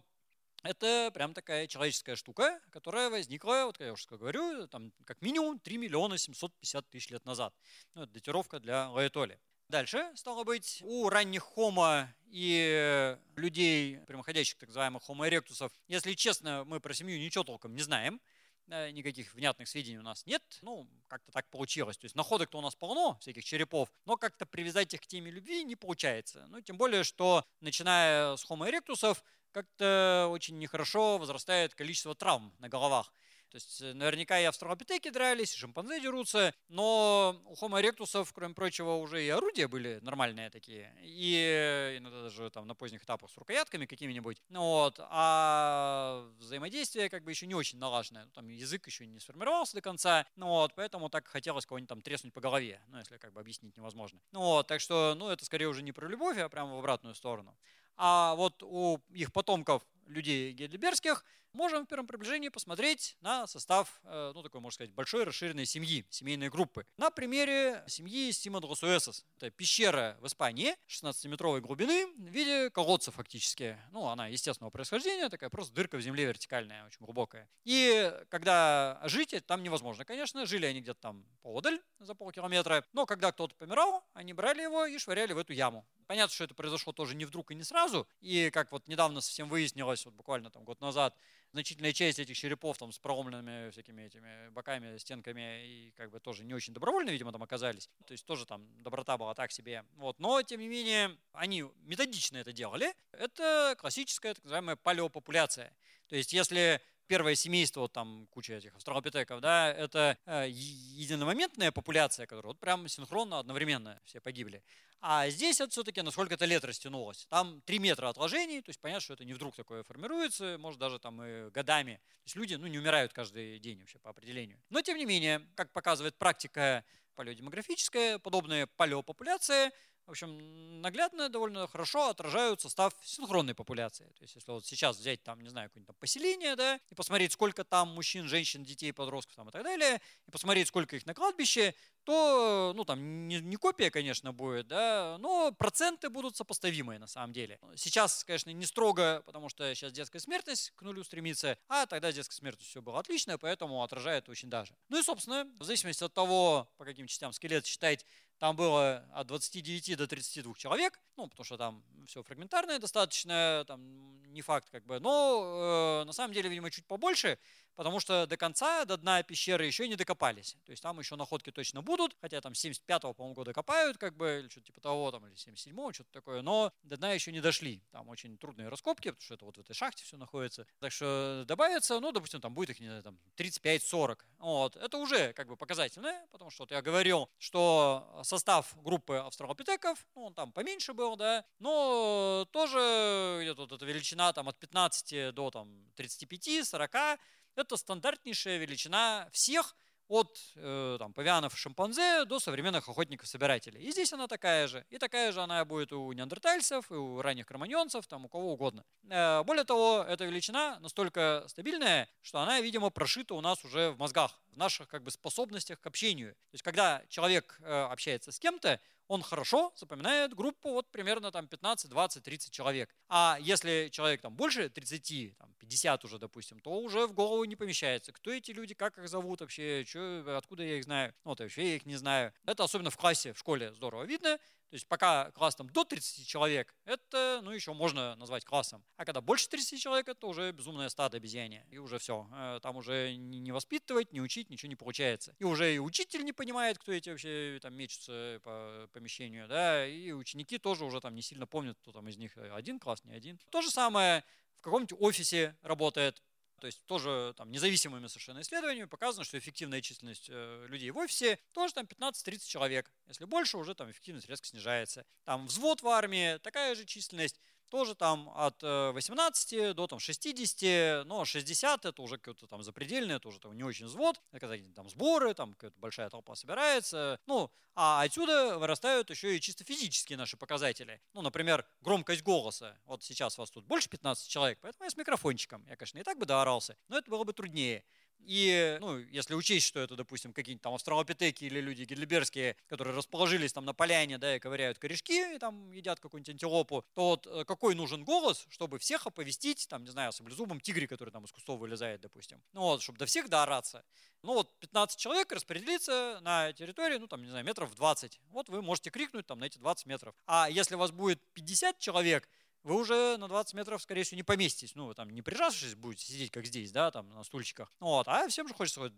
это прям такая человеческая штука, которая возникла, вот я уже говорю, там как минимум 3 миллиона 750 тысяч лет назад. Ну, это датировка для Лаэтоли. Дальше, стало быть, у ранних хомо и людей, прямоходящих так называемых homo erectus, если честно, мы про семью ничего толком не знаем, никаких внятных сведений у нас нет. Ну, как-то так получилось. То есть находок-то у нас полно, всяких черепов, но как-то привязать их к теме любви не получается. Ну, тем более, что начиная с Homo erectus, как-то очень нехорошо возрастает количество травм на головах. То есть э, наверняка и австралопитеки дрались, и шимпанзе дерутся, но у Homo erectus, кроме прочего, уже и орудия были нормальные такие. И иногда даже там на поздних этапах с рукоятками какими-нибудь. Ну, вот. А взаимодействие как бы еще не очень налаженное. Там язык еще не сформировался до конца. Ну, вот. Поэтому так хотелось кого-нибудь там треснуть по голове. Ну, если как бы объяснить невозможно. Ну, вот. Так что, ну, это скорее уже не про любовь, а прямо в обратную сторону. А вот у их потомков людей гейдельбергских, можем в первом приближении посмотреть на состав, э, ну, такой, можно сказать, большой расширенной семьи, семейной группы. На примере семьи Сима Дросуэсос. Это пещера в Испании 16-метровой глубины в виде колодца фактически. Ну, она естественного происхождения, такая просто дырка в земле вертикальная, очень глубокая. И когда жить там невозможно, конечно. Жили они где-то там поодаль, за полкилометра. Но когда кто-то помирал, они брали его и швыряли в эту яму. Понятно, что это произошло тоже не вдруг и не сразу. И как вот недавно совсем выяснилось, вот буквально там год назад, значительная часть этих черепов там с проломленными всякими этими боками, стенками и как бы тоже не очень добровольно, видимо, там оказались. То есть тоже там доброта была так себе. Вот. Но, тем не менее, они методично это делали. Это классическая так называемая палеопопуляция. То есть если первое семейство, вот там куча этих австралопитеков, да, это э, единомоментная популяция, которая вот прям синхронно, одновременно все погибли. А здесь это все-таки на сколько-то лет растянулось. Там 3 метра отложений, то есть понятно, что это не вдруг такое формируется, может даже там и годами. То есть люди ну, не умирают каждый день вообще по определению. Но тем не менее, как показывает практика палеодемографическая, подобные палеопопуляции – в общем, наглядно довольно хорошо отражают состав синхронной популяции. То есть, если вот сейчас взять там, не знаю, какое-нибудь поселение, да, и посмотреть, сколько там мужчин, женщин, детей, подростков там и так далее, и посмотреть, сколько их на кладбище, то, ну, там не, не копия, конечно, будет, да, но проценты будут сопоставимые на самом деле. Сейчас, конечно, не строго, потому что сейчас детская смертность к нулю стремится, а тогда детская смертность все было отлично, поэтому отражает очень даже. Ну и, собственно, в зависимости от того, по каким частям скелет считать там было от 29 до 32 человек, ну, потому что там все фрагментарное достаточно, там не факт как бы, но э, на самом деле, видимо, чуть побольше, потому что до конца, до дна пещеры еще не докопались. То есть там еще находки точно будут, хотя там 75-го, по-моему, года копают, как бы, или что-то типа того, там, или 77-го, что-то такое, но до дна еще не дошли. Там очень трудные раскопки, потому что это вот в этой шахте все находится. Так что добавится, ну, допустим, там будет их, не знаю, там 35-40. Вот. Это уже как бы показательно, потому что вот я говорил, что состав группы австралопитеков, ну, он там поменьше был, да, но тоже где-то вот эта величина там от 15 до там 35-40, это стандартнейшая величина всех от э, там, павианов и шимпанзе до современных охотников-собирателей. И здесь она такая же. И такая же она будет у неандертальцев, и у ранних кроманьонцев, там, у кого угодно. Э, более того, эта величина настолько стабильная, что она, видимо, прошита у нас уже в мозгах, в наших как бы, способностях к общению. То есть, когда человек э, общается с кем-то, он хорошо запоминает группу вот примерно там 15, 20, 30 человек. А если человек там больше 30, там 50 уже, допустим, то уже в голову не помещается. Кто эти люди, как их зовут вообще, что, откуда я их знаю. Ну, вот вообще я их не знаю. Это особенно в классе, в школе здорово видно. То есть пока класс там до 30 человек, это, ну, еще можно назвать классом. А когда больше 30 человек, это уже безумное стадо обезьяне. И уже все. Э, там уже не воспитывать, не учить, ничего не получается. И уже и учитель не понимает, кто эти вообще там мечутся по помещению, да, и ученики тоже уже там не сильно помнят, кто там из них один класс, не один. То же самое в каком-нибудь офисе работает то есть тоже там, независимыми совершенно исследованиями показано, что эффективная численность э, людей в офисе тоже там 15-30 человек. Если больше, уже там эффективность резко снижается. Там взвод в армии, такая же численность тоже там от 18 э, до там 60, но 60 это уже какое-то там запредельное, это уже там не очень взвод, когда там сборы, там какая-то большая толпа собирается, ну, а отсюда вырастают еще и чисто физические наши показатели. Ну, например, громкость голоса. Вот сейчас вас тут больше 15 человек, поэтому я с микрофончиком. Я, конечно, и так бы доорался, но это было бы труднее. И, ну, если учесть, что это, допустим, какие-нибудь там австралопитеки или люди гидлиберские, которые расположились там на поляне, да, и ковыряют корешки, и там едят какую-нибудь антилопу, то вот э, какой нужен голос, чтобы всех оповестить, там, не знаю, саблезубом тигре, который там из кустов вылезает, допустим. Ну вот, чтобы до всех доораться. Ну вот 15 человек распределится на территории, ну там, не знаю, метров 20. Вот вы можете крикнуть там на эти 20 метров. А если у вас будет 50 человек, вы уже на 20 метров, скорее всего, не поместитесь. Ну, вы там не прижавшись будете сидеть, как здесь, да, там на стульчиках. Вот, а всем же хочется вот,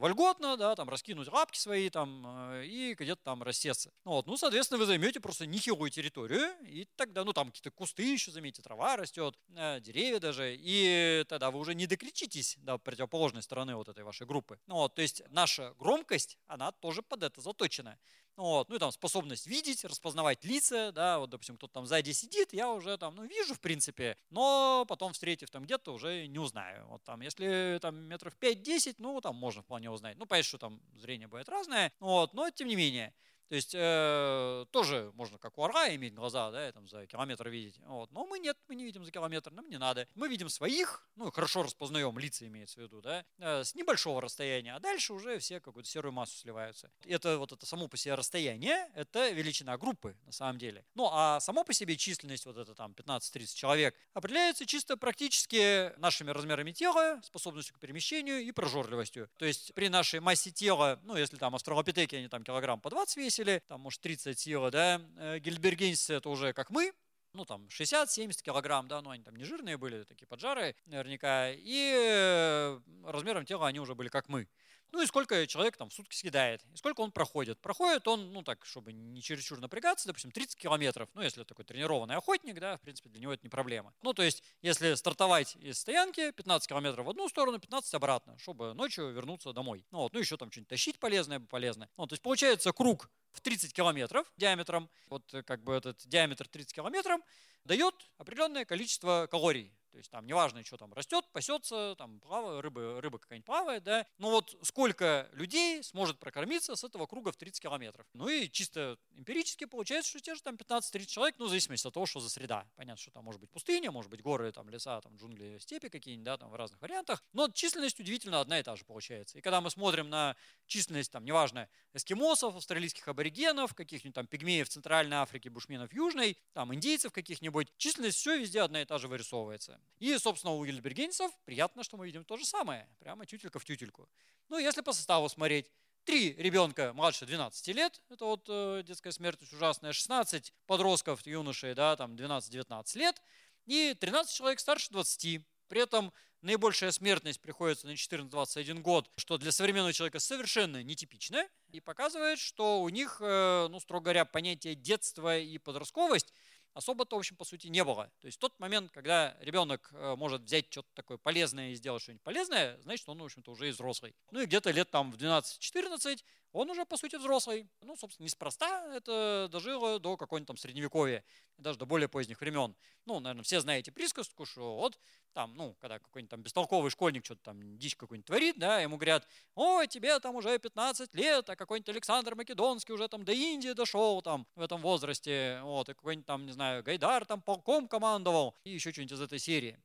вольготно, да, там раскинуть лапки свои там э, и где-то там рассеться. Ну, вот, ну, соответственно, вы займете просто нехилую территорию, и тогда, ну, там какие-то кусты еще, заметьте, трава растет, э, деревья даже, и тогда вы уже не докричитесь до противоположной стороны вот этой вашей группы. Ну, вот, то есть наша громкость, она тоже под это заточена. Вот, ну и там способность видеть, распознавать лица, да, вот, допустим, кто-то там сзади сидит, я уже там, ну, вижу, в принципе, но потом, встретив там где-то, уже не узнаю. Вот там, если там метров 5-10, ну, там можно вполне узнать. Ну, понятно, что там зрение будет разное, вот, но тем не менее. То есть э, тоже можно, как у орла, иметь глаза, да, и там за километр видеть. Вот. Но мы нет, мы не видим за километр, нам не надо. Мы видим своих, ну, хорошо распознаем, лица имеется в виду, да, э, с небольшого расстояния, а дальше уже все какую-то серую массу сливаются. Это вот это само по себе расстояние, это величина группы на самом деле. Ну, а само по себе численность, вот это там 15-30 человек, определяется чисто практически нашими размерами тела, способностью к перемещению и прожорливостью. То есть при нашей массе тела, ну, если там австралопитеки, они там килограмм по 20 весили, там, может, 30 сила, да, э, гельбергенцы это уже как мы, ну, там, 60-70 килограмм, да, но они там не жирные были, такие поджары наверняка, и э, размером тела они уже были как мы. Ну и сколько человек там в сутки съедает, и сколько он проходит. Проходит он, ну так, чтобы не чересчур напрягаться, допустим, 30 километров. Ну, если такой тренированный охотник, да, в принципе, для него это не проблема. Ну, то есть, если стартовать из стоянки, 15 километров в одну сторону, 15 обратно, чтобы ночью вернуться домой. Ну, вот, ну еще там что-нибудь тащить полезное, полезное. Ну, то есть, получается круг в 30 километров диаметром, вот как бы этот диаметр 30 километров, дает определенное количество калорий. То есть там неважно, что там растет, пасется, там плавает, рыба, рыба какая-нибудь плавает, да. Ну вот сколько людей сможет прокормиться с этого круга в 30 километров. Ну и чисто эмпирически получается, что те же там 15-30 человек, ну в зависимости от того, что за среда. Понятно, что там может быть пустыня, может быть горы, там леса, там джунгли, степи какие-нибудь, да, там в разных вариантах. Но численность удивительно одна и та же получается. И когда мы смотрим на численность, там, неважно, эскимосов, австралийских аборигенов, каких-нибудь там пигмеев Центральной Африки, бушменов Южной, там индейцев каких-нибудь, численность все везде одна и та же вырисовывается. И, собственно, у гильбергенцев приятно, что мы видим то же самое, прямо тютелька в тютельку. Ну, если по составу смотреть, три ребенка младше 12 лет, это вот э, детская смертность ужасная, 16 подростков, юношей, да, там 12-19 лет, и 13 человек старше 20. При этом наибольшая смертность приходится на 14-21 год, что для современного человека совершенно нетипично, и показывает, что у них, э, ну, строго говоря, понятие детства и подростковость особо-то, в общем, по сути, не было. То есть тот момент, когда ребенок э, может взять что-то такое полезное и сделать что-нибудь полезное, значит, он, в общем-то, уже и взрослый. Ну и где-то лет там в 12-14 он уже, по сути, взрослый. Ну, собственно, неспроста это дожило до какого-нибудь там средневековья, даже до более поздних времен. Ну, наверное, все знаете присказку, что вот там, ну, когда какой-нибудь там бестолковый школьник что-то там дичь какую-нибудь творит, да, ему говорят, ой, тебе там уже 15 лет, а какой-нибудь Александр Македонский уже там до Индии дошел там в этом возрасте, вот, и какой-нибудь там, не знаю, Гайдар там полком командовал, и еще что-нибудь из этой серии.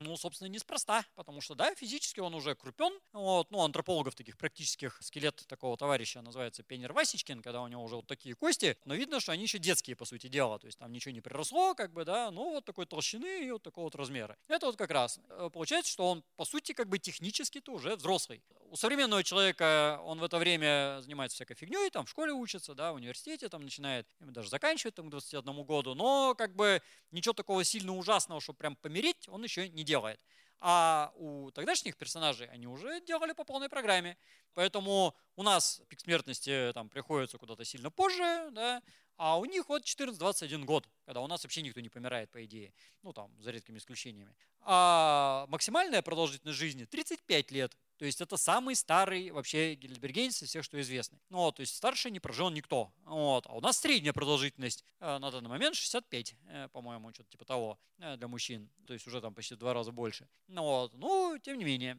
Ну, собственно, неспроста, потому что, да, физически он уже крупен. Вот, ну, антропологов таких практических, скелет такого товарища называется Пенер Васечкин, когда у него уже вот такие кости, но видно, что они еще детские, по сути дела, то есть там ничего не приросло, как бы, да, ну, вот такой толщины и вот такого вот размера. Это вот как раз э, получается, что он, по сути, как бы технически-то уже взрослый. У современного человека он в это время занимается всякой фигней, там в школе учится, да, в университете там начинает, даже заканчивает там к 21 году, но как бы ничего такого сильно ужасного, чтобы прям помереть, он еще не делает. А у тогдашних персонажей они уже делали по полной программе. Поэтому у нас пик смертности там приходится куда-то сильно позже, да, а у них вот 14-21 год, когда у нас вообще никто не помирает, по идее. Ну, там, за редкими исключениями. А максимальная продолжительность жизни 35 лет. То есть это самый старый вообще гельбергенец из всех, что известны. Ну, вот, то есть старше не прожил никто. Вот. А у нас средняя продолжительность э, на данный момент 65, э, по-моему, что-то типа того э, для мужчин. То есть уже там почти в два раза больше. Ну, вот. ну, тем не менее.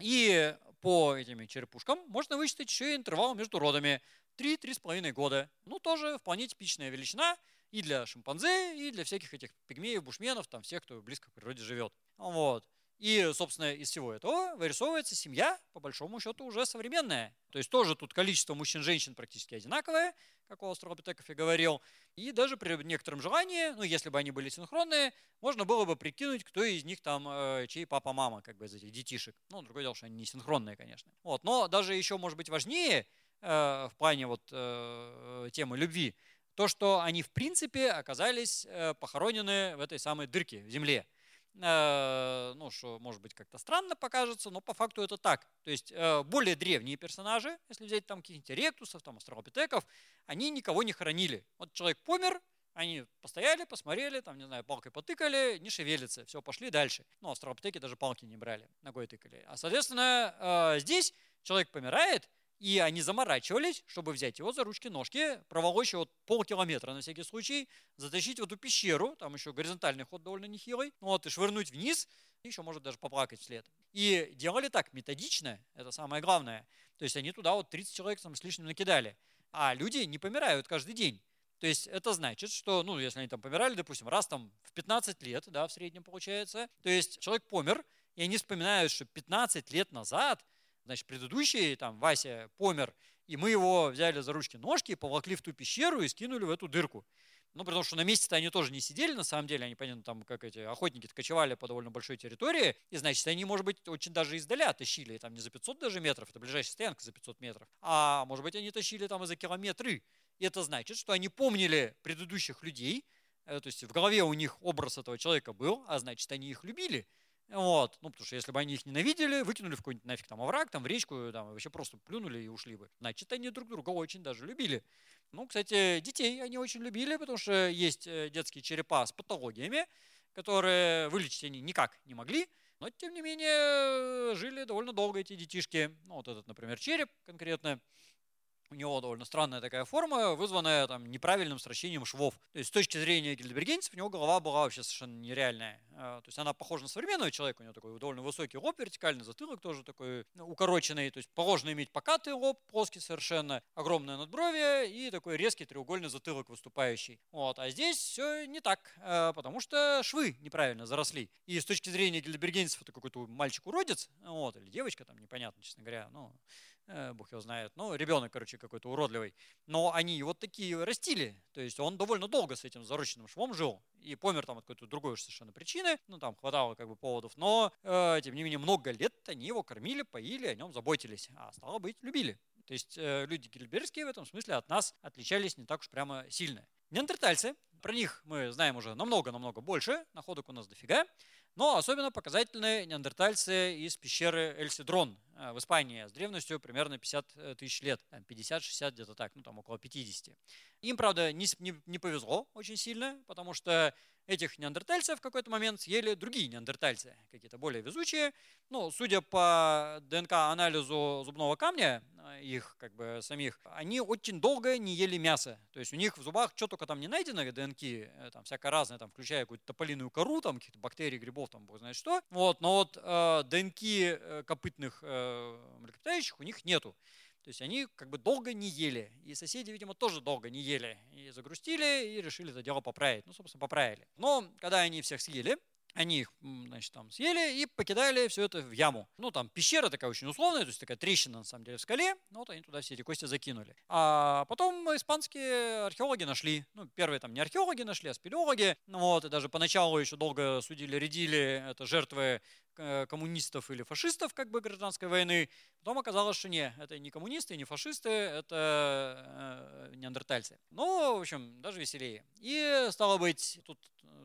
И по этим черепушкам можно вычислить еще и интервал между родами. 3-3,5 года. Ну, тоже вполне типичная величина и для шимпанзе, и для всяких этих пигмеев, бушменов, там всех, кто близко к природе живет. Вот. И, собственно, из всего этого вырисовывается семья, по большому счету, уже современная. То есть тоже тут количество мужчин-женщин практически одинаковое, как у Австралопитеков я говорил. И даже при некотором желании, ну, если бы они были синхронные, можно было бы прикинуть, кто из них там, э, чей папа-мама, как бы из этих детишек. Ну, другое дело, что они не синхронные, конечно. Вот. Но даже еще, может быть, важнее э, в плане вот э, темы любви, то, что они, в принципе, оказались э, похоронены в этой самой дырке в земле. Э, ну, что может быть как-то странно покажется, но по факту это так. То есть э, более древние персонажи, если взять там каких-нибудь ректусов, там астралопитеков, они никого не хоронили. Вот человек помер, они постояли, посмотрели, там, не знаю, палкой потыкали, не шевелится, все, пошли дальше. Ну, астралопитеки даже палки не брали, ногой тыкали. А, соответственно, э, здесь человек помирает, и они заморачивались, чтобы взять его за ручки-ножки, проволочь его полкилометра на всякий случай, затащить в эту пещеру, там еще горизонтальный ход довольно нехилый, вот, и швырнуть вниз, и еще может даже поплакать вслед. И делали так методично, это самое главное. То есть они туда вот 30 человек там с лишним накидали. а люди не помирают каждый день. То есть это значит, что, ну, если они там помирали, допустим, раз там в 15 лет, да, в среднем получается, то есть человек помер, и они вспоминают, что 15 лет назад, значит, предыдущий там Вася помер, и мы его взяли за ручки-ножки, поволокли в ту пещеру и скинули в эту дырку. Ну, потому что на месте-то они тоже не сидели, на самом деле, они, понятно, там, как эти охотники кочевали по довольно большой территории, и, значит, они, может быть, очень даже издаля тащили, там не за 500 даже метров, это ближайшая стоянка за 500 метров, а, может быть, они тащили там и за километры. И это значит, что они помнили предыдущих людей, э, то есть в голове у них образ этого человека был, а значит, они их любили. Вот. Ну, потому что если бы они их ненавидели, выкинули в какой-нибудь нафиг там овраг, там в речку, там вообще просто плюнули и ушли бы. Значит, они друг друга очень даже любили. Ну, кстати, детей они очень любили, потому что есть э, детские черепа с патологиями, которые вылечить они никак не могли, но, тем не менее, жили довольно долго эти детишки. Ну, вот этот, например, череп конкретно – у него довольно странная такая форма, вызванная там, неправильным сращением швов. То есть с точки зрения гильдебергенцев у него голова была вообще совершенно нереальная. А, то есть она похожа на современного человека, у него такой довольно высокий лоб, вертикальный затылок тоже такой ну, укороченный. То есть положено иметь покатый лоб, плоский совершенно, огромное надбровие и такой резкий треугольный затылок выступающий. Вот. А здесь все не так, а, потому что швы неправильно заросли. И с точки зрения гильдебергенцев это какой-то мальчик-уродец, вот, или девочка, там непонятно, честно говоря, ну, бог его знает, ну, ребенок, короче, какой-то уродливый. Но они вот такие растили, то есть он довольно долго с этим зарощенным швом жил и помер там от какой-то другой совершенно причины, ну, там хватало как бы поводов, но, э, тем не менее, много лет они его кормили, поили, о нем заботились, а стало быть, любили. То есть э, люди гильберские в этом смысле от нас отличались не так уж прямо сильно. Неандертальцы, про них мы знаем уже намного-намного больше, находок у нас дофига. Но особенно показательны неандертальцы из пещеры Эльсидрон э, в Испании с древностью примерно 50 э, тысяч лет, 50-60 где-то так, ну там около 50. Им, правда, не, не, не повезло очень сильно, потому что этих неандертальцев в какой-то момент съели другие неандертальцы, какие-то более везучие. Ну, судя по ДНК-анализу зубного камня, э, их как бы самих, они очень долго не ели мясо. То есть у них в зубах что только там не найдено, ДНК, э, там всякое разное, там, включая какую-то тополиную кору, там каких-то бактерий, грибов, там бог знает что. Вот, но вот э, ДНК э, копытных э, млекопитающих у них нету. То есть они как бы долго не ели. И соседи, видимо, тоже долго не ели. И загрустили, и решили это дело поправить. Ну, собственно, поправили. Но когда они всех съели, они их, значит, там съели и покидали все это в яму. Ну, там пещера такая очень условная, то есть такая трещина, на самом деле, в скале. Ну, вот они туда все эти кости закинули. А потом испанские археологи нашли. Ну, первые там не археологи нашли, а спелеологи. Ну, вот, и даже поначалу еще долго судили, рядили это жертвы коммунистов или фашистов как бы гражданской войны. Потом оказалось, что не, это не коммунисты, не фашисты, это э, неандертальцы. Ну, в общем, даже веселее. И стало быть, тут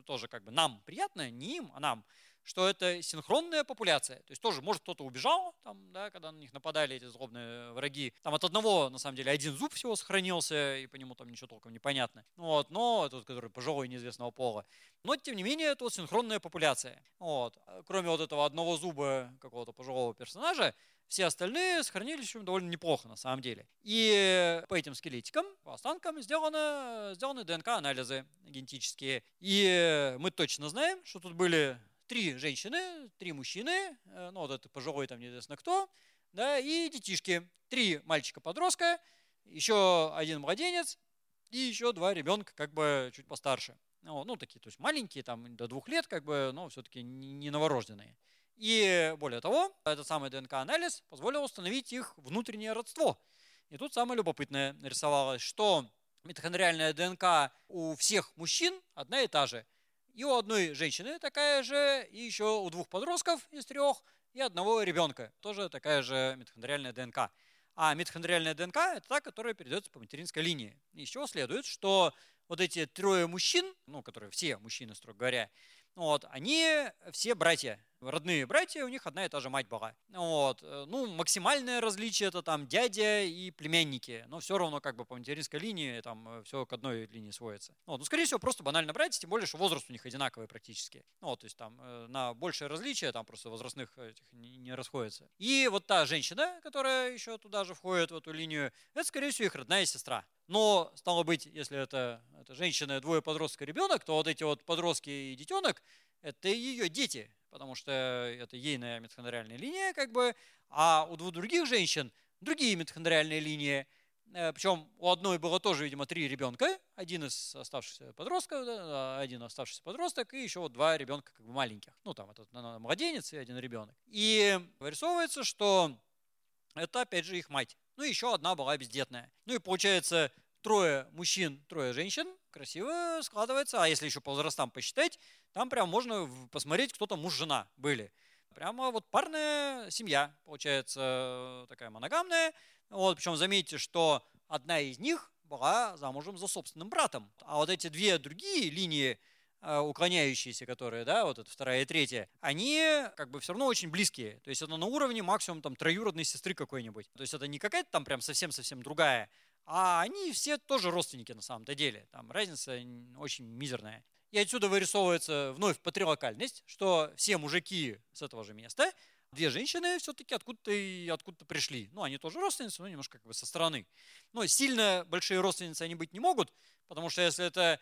тоже как бы нам приятно, не им, а нам, что это синхронная популяция. То есть тоже, может, кто-то убежал, там, да, когда на них нападали эти злобные враги. Там от одного, на самом деле, один зуб всего сохранился, и по нему там ничего толком не понятно. Вот, но тот, который пожилой неизвестного пола. Но, тем не менее, это вот синхронная популяция. Вот. Кроме вот этого одного зуба какого-то пожилого персонажа, все остальные сохранились довольно неплохо на самом деле. И по этим скелетикам, по останкам сделаны, сделаны ДНК-анализы генетические. И мы точно знаем, что тут были три женщины, три мужчины, э, ну вот это пожилой там неизвестно кто, да, и детишки. Три мальчика-подростка, еще один младенец и еще два ребенка как бы чуть постарше. Ну, ну, такие, то есть маленькие, там до двух лет, как бы, но все-таки не новорожденные. И более того, этот самый ДНК-анализ позволил установить их внутреннее родство. И тут самое любопытное нарисовалось, что митохондриальная ДНК у всех мужчин одна и та же – и у одной женщины такая же, и еще у двух подростков из трех, и одного ребенка. Тоже такая же митохондриальная ДНК. А митохондриальная ДНК – это та, которая передается по материнской линии. Из чего следует, что вот эти трое мужчин, ну, которые все мужчины, строго говоря, вот, они все братья родные братья, у них одна и та же мать была. Вот. Э, ну, максимальное различие это там дядя и племянники, но все равно как бы по материнской линии там э, все к одной линии сводится. Вот. Ну, скорее всего, просто банально братья, тем более, что возраст у них одинаковый практически. Ну, вот, то есть там э, на большее различие там просто возрастных этих не расходится. И вот та женщина, которая еще туда же входит в эту линию, это, скорее всего, их родная сестра. Но, стало быть, если это, это женщина, двое подростка, ребенок, то вот эти вот подростки и детенок, это ее дети потому что это ейная митохондриальная линия, как бы, а у двух других женщин другие митохондриальные линии. Э, Причем у одной было тоже, видимо, три ребенка. Один из оставшихся подростков, да, один оставшийся подросток, и еще вот два ребенка как бы маленьких. Ну, там этот младенец и один ребенок. И вырисовывается, что это, опять же, их мать. Ну, еще одна была бездетная. Ну и получается, трое мужчин, трое женщин. Красиво складывается. А если еще по возрастам посчитать, там прям можно посмотреть, кто там муж-жена были. Прямо вот парная семья, получается, такая моногамная. Вот, причем заметьте, что одна из них была замужем за собственным братом. А вот эти две другие линии, э, уклоняющиеся, которые, да, вот это вторая и третья, они как бы все равно очень близкие. То есть это на уровне максимум там троюродной сестры какой-нибудь. То есть это не какая-то там прям совсем-совсем другая, а они все тоже родственники на самом-то деле. Там разница очень мизерная. И отсюда вырисовывается вновь патриархальность, что все мужики с этого же места, две женщины все-таки откуда-то и откуда-то пришли. Ну, они тоже родственницы, но немножко как бы со стороны. Но сильно большие родственницы они быть не могут, потому что если это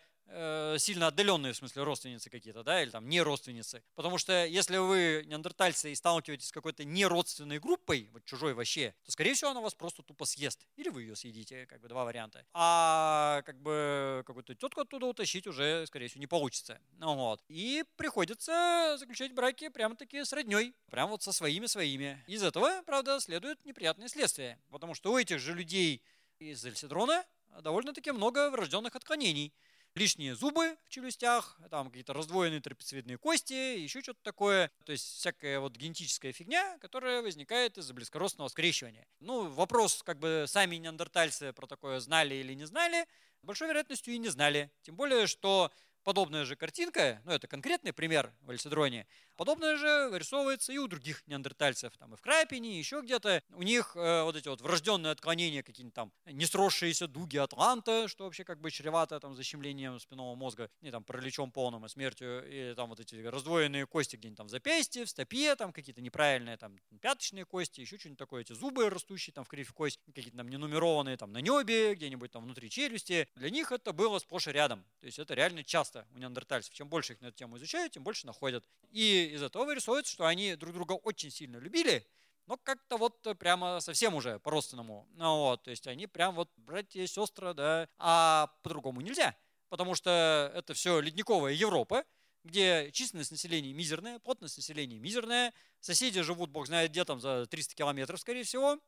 сильно отдаленные, в смысле, родственницы какие-то, да, или там не родственницы. Потому что если вы неандертальцы и сталкиваетесь с какой-то неродственной группой, вот чужой вообще, то, скорее всего, она вас просто тупо съест. Или вы ее съедите, как бы два варианта. А как бы какую-то тетку оттуда утащить уже, скорее всего, не получится. Ну, вот. И приходится заключать браки прямо-таки с родней, прямо вот со своими-своими. Из этого, правда, следует неприятные следствия, потому что у этих же людей из Эльсидрона довольно-таки много врожденных отклонений – лишние зубы в челюстях, там какие-то раздвоенные трапециевидные кости, еще что-то такое. То есть всякая вот генетическая фигня, которая возникает из-за близкородственного скрещивания. Ну, вопрос, как бы сами неандертальцы про такое знали или не знали, большой вероятностью и не знали. Тем более, что подобная же картинка, ну это конкретный пример в Альцидроне, подобное же вырисовывается и у других неандертальцев, там и в Крапине, еще где-то. У них э, вот эти вот врожденные отклонения, какие-нибудь там несросшиеся дуги Атланта, что вообще как бы чревато там защемлением спинного мозга, не там параличом полным и смертью, и там вот эти раздвоенные кости где-нибудь там в запястье, в стопе, там какие-то неправильные там пяточные кости, еще что-нибудь такое, эти зубы растущие там в кривь кость, какие-то там ненумерованные там на небе, где-нибудь там внутри челюсти. Для них это было сплошь и рядом. То есть это реально часто часто у неандертальцев. Чем больше их на эту тему изучают, тем больше находят. И из этого вырисовывается, что они друг друга очень сильно любили, но как-то вот прямо совсем уже по-родственному. Ну, вот, то есть они прям вот братья, сестры, да, а по-другому нельзя. Потому что это все ледниковая Европа, где численность населения мизерная, плотность населения мизерная, соседи живут, бог знает где, там за 300 километров, скорее всего,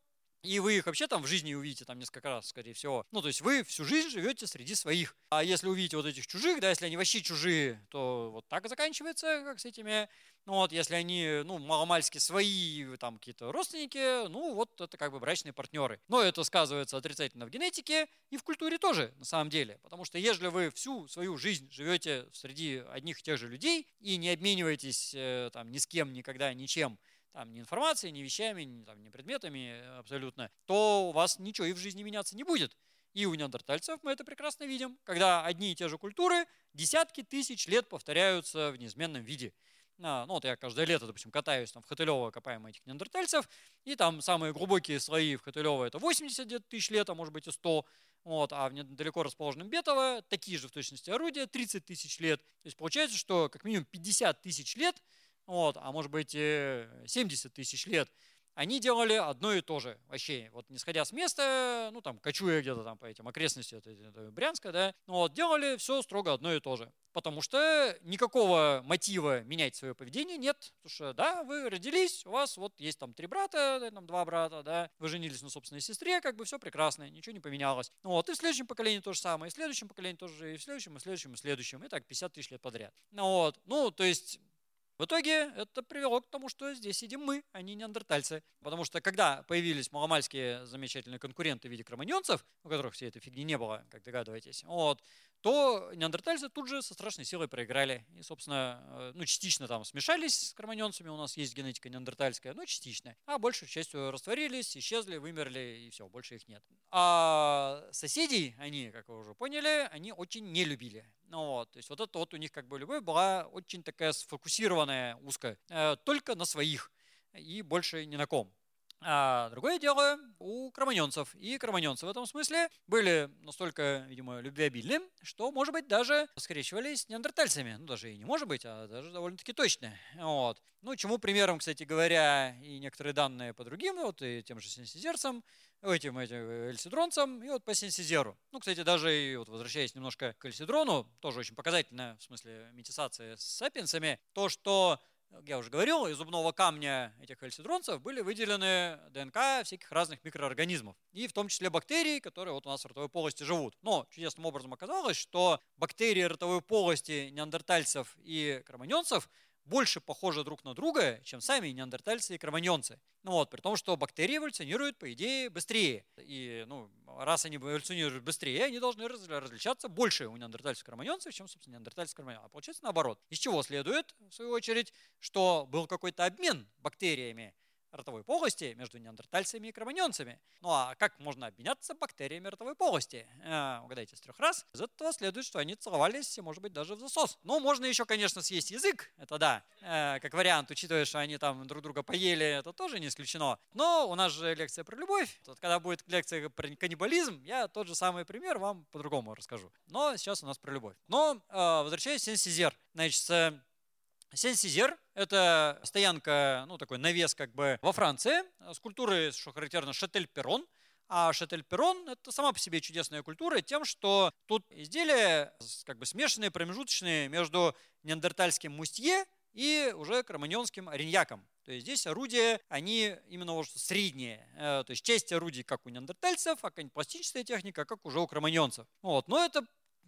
и вы их вообще там в жизни увидите там несколько раз, скорее всего. Ну, то есть вы всю жизнь живете среди своих. А если увидите вот этих чужих, да, если они вообще чужие, то вот так заканчивается, как с этими. Ну вот, если они, ну, маломальски свои, там, какие-то родственники, ну, вот это как бы брачные партнеры. Но это сказывается отрицательно в генетике и в культуре тоже, на самом деле. Потому что если вы всю свою жизнь живете среди одних и тех же людей и не обмениваетесь э, там ни с кем никогда ничем, там, ни информацией, ни вещами, ни, там, ни предметами абсолютно, то у вас ничего и в жизни меняться не будет. И у неандертальцев мы это прекрасно видим, когда одни и те же культуры десятки тысяч лет повторяются в неизменном виде. Ну вот я каждое лето, допустим, катаюсь там в Хотылево, копаем этих неандертальцев, и там самые глубокие слои в Хотылево это 80 тысяч лет, а может быть и 100, вот, а в недалеко расположенном Бетово такие же в точности орудия 30 тысяч лет. То есть получается, что как минимум 50 тысяч лет – вот, а может быть 70 тысяч лет, они делали одно и то же вообще. Вот не сходя с места, ну там, кочуя где-то там по этим окрестностям это, это Брянска, да, ну, вот, делали все строго одно и то же. Потому что никакого мотива менять свое поведение нет. Потому что, да, вы родились, у вас вот есть там три брата, там два брата, да, вы женились на собственной сестре, как бы все прекрасно, ничего не поменялось. Ну, вот, и в следующем поколении то же самое, и в следующем поколении тоже, и в следующем, и в следующем, и в следующем, и так 50 тысяч лет подряд. Ну, вот, ну, то есть в итоге это привело к тому, что здесь сидим мы, а не неандертальцы. Потому что когда появились маломальские замечательные конкуренты в виде кроманьонцев, у которых всей этой фигни не было, как догадываетесь, вот, то неандертальцы тут же со страшной силой проиграли. И, собственно, э, ну, частично там смешались с кроманьонцами, у нас есть генетика неандертальская, но частично. А большей частью растворились, исчезли, вымерли, и все, больше их нет. А соседей они, как вы уже поняли, они очень не любили. Ну, вот, то есть вот это вот у них как бы любовь была очень такая сфокусированная, узкая, э, только на своих и больше ни на ком. А другое дело у кроманьонцев. И кроманьонцы в этом смысле были настолько, видимо, любвеобильны, что, может быть, даже скрещивались с неандертальцами. Ну, даже и не может быть, а даже довольно-таки точно. Вот. Ну, чему примером, кстати говоря, и некоторые данные по другим, вот и тем же синтезерцам, этим, этим эльсидронцам и вот по синсизеру. Ну, кстати, даже и вот возвращаясь немножко к эльсидрону, тоже очень показательно в смысле метисации с сапиенсами, то, что я уже говорил, из зубного камня этих эльсидронцев были выделены ДНК всяких разных микроорганизмов, и в том числе бактерий, которые вот у нас в ротовой полости живут. Но чудесным образом оказалось, что бактерии ротовой полости неандертальцев и кроманьонцев больше похожи друг на друга, чем сами неандертальцы и кроманьонцы. Ну вот, при том, что бактерии эволюционируют, по идее, быстрее. И ну, раз они эволюционируют быстрее, они должны различаться больше у неандертальцев и кроманьонцев, чем, собственно, неандертальцев и кроманьонцев. А получается наоборот. Из чего следует, в свою очередь, что был какой-то обмен бактериями ротовой полости между неандертальцами и кроманьонцами. Ну а как можно обменяться бактериями ротовой полости? Э, угадайте с трех раз. Из этого следует, что они целовались, может быть, даже в засос. Ну, можно еще, конечно, съесть язык, это да, э, как вариант, учитывая, что они там друг друга поели, это тоже не исключено. Но у нас же лекция про любовь. Вот когда будет лекция про каннибализм, я тот же самый пример вам по-другому расскажу. Но сейчас у нас про любовь. Но э, возвращаясь к Сенсизер, значит, Сен-Сизер – это стоянка, ну такой навес как бы во Франции, с культурой, что характерно, Шетель-Перрон. А Шетель-Перрон – это сама по себе чудесная культура тем, что тут изделия как бы смешанные, промежуточные между неандертальским мустье и уже кроманьонским ориньяком. То есть здесь орудия, они именно вот средние. Э, то есть часть орудий, как у неандертальцев, а пластическая техника, как уже у кроманьонцев. Вот. Но это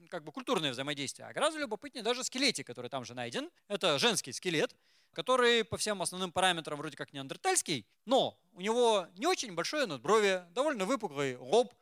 как бы культурное взаимодействие. А гораздо любопытнее даже скелетик, который там же найден. Это женский скелет, который по всем основным параметрам вроде как неандертальский, но у него не очень большое надбровие, довольно выпуклый лоб,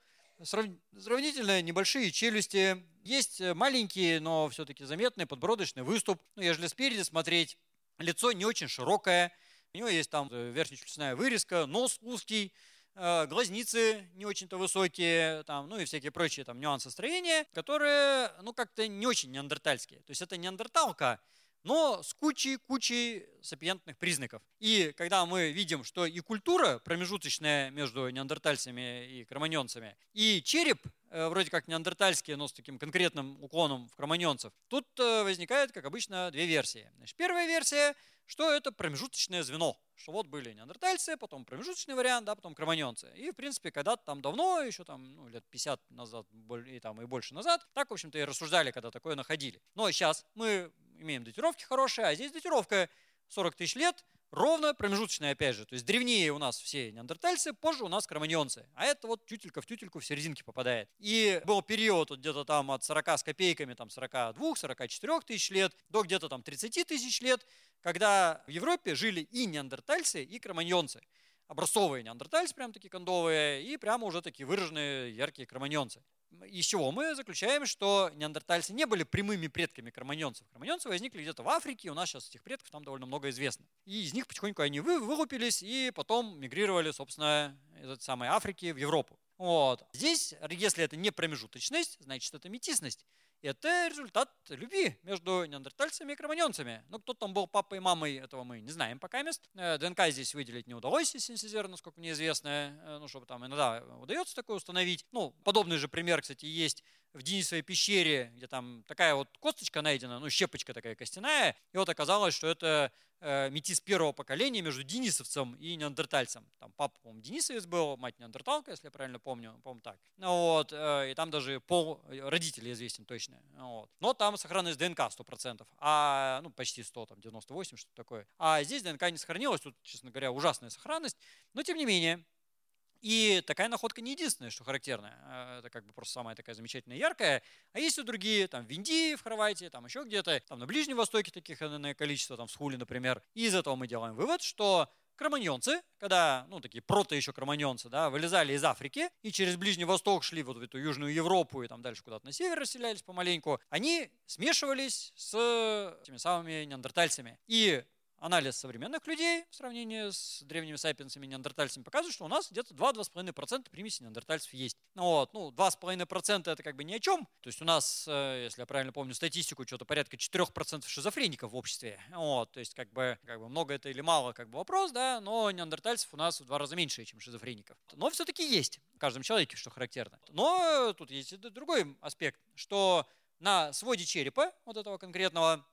сравнительно небольшие челюсти, есть маленький, но все-таки заметный подбородочный выступ. Ну, ежели спереди смотреть, лицо не очень широкое, у него есть там верхнечелюстная вырезка, нос узкий, Э, глазницы не очень-то высокие, там, ну и всякие прочие там нюансы строения, которые, ну, как-то не очень неандертальские. То есть это неандерталка, но с кучей-кучей сапиентных признаков. И когда мы видим, что и культура промежуточная между неандертальцами и кроманьонцами, и череп э, вроде как неандертальский, но с таким конкретным уклоном в кроманьонцев, тут э, возникает, как обычно, две версии. Значит, первая версия – что это промежуточное звено. Что вот были неандертальцы, потом промежуточный вариант, да, потом кроманьонцы. И, в принципе, когда-то там давно, еще там ну, лет 50 назад и, там, и больше назад, так, в общем-то, и рассуждали, когда такое находили. Но сейчас мы имеем датировки хорошие, а здесь датировка 40 тысяч лет, ровно промежуточная, опять же. То есть древнее у нас все неандертальцы, позже у нас кроманьонцы. А это вот тютелька в тютельку в серединке попадает. И был период вот где-то там от 40 с копейками, там 42-44 тысяч лет до где-то там 30 тысяч лет, когда в Европе жили и неандертальцы, и кроманьонцы. Образцовые неандертальцы, прям такие кондовые, и прямо уже такие выраженные яркие кроманьонцы. Из чего мы заключаем, что неандертальцы не были прямыми предками кроманьонцев. Кроманьонцы возникли где-то в Африке, у нас сейчас этих предков там довольно много известно. И из них потихоньку они вы, вылупились и потом мигрировали, собственно, из этой самой Африки в Европу. Вот. Здесь, если это не промежуточность, значит это метисность. Это результат любви между неандертальцами и кроманьонцами. Ну, кто там был папой и мамой, этого мы не знаем пока мест. Э, ДНК здесь выделить не удалось из синтезера, насколько мне известно. Э, ну, чтобы там иногда удается такое установить. Ну, подобный же пример, кстати, есть в Денисовой пещере, где там такая вот косточка найдена, ну, щепочка такая костяная. И вот оказалось, что это э, метис первого поколения между денисовцем и неандертальцем. Там папа, по-моему, денисовец был, мать неандерталка, если я правильно помню, по-моему, так. Ну, вот, э, и там даже пол родителей известен точно. Вот. Но там сохранность ДНК 100%, а, ну, почти 100, там, 98, что-то такое. А здесь ДНК не сохранилась, тут, честно говоря, ужасная сохранность. Но, тем не менее, и такая находка не единственная, что характерно. Э, это как бы просто самая такая замечательная, яркая. А есть и другие, там в Индии, в Хорватии, там еще где-то, там на Ближнем Востоке таких наверное, количество, там в Схуле, например. И из этого мы делаем вывод, что кроманьонцы, когда, ну, такие прото еще кроманьонцы, да, вылезали из Африки и через Ближний Восток шли вот в эту Южную Европу и там дальше куда-то на север расселялись помаленьку, они смешивались с теми самыми неандертальцами. И анализ современных людей в сравнении с древними сапиенсами, неандертальцами показывает, что у нас где-то 2-2,5% примеси неандертальцев есть. Ну вот, ну, 2,5% это как бы ни о чем. То есть у нас, э, если я правильно помню статистику, что-то порядка 4% шизофреников в обществе. Вот, то есть как бы, как бы много это или мало, как бы вопрос, да, но неандертальцев у нас в два раза меньше, чем шизофреников. Но все-таки есть в каждом человеке, что характерно. Но тут есть другой аспект, что на своде черепа вот этого конкретного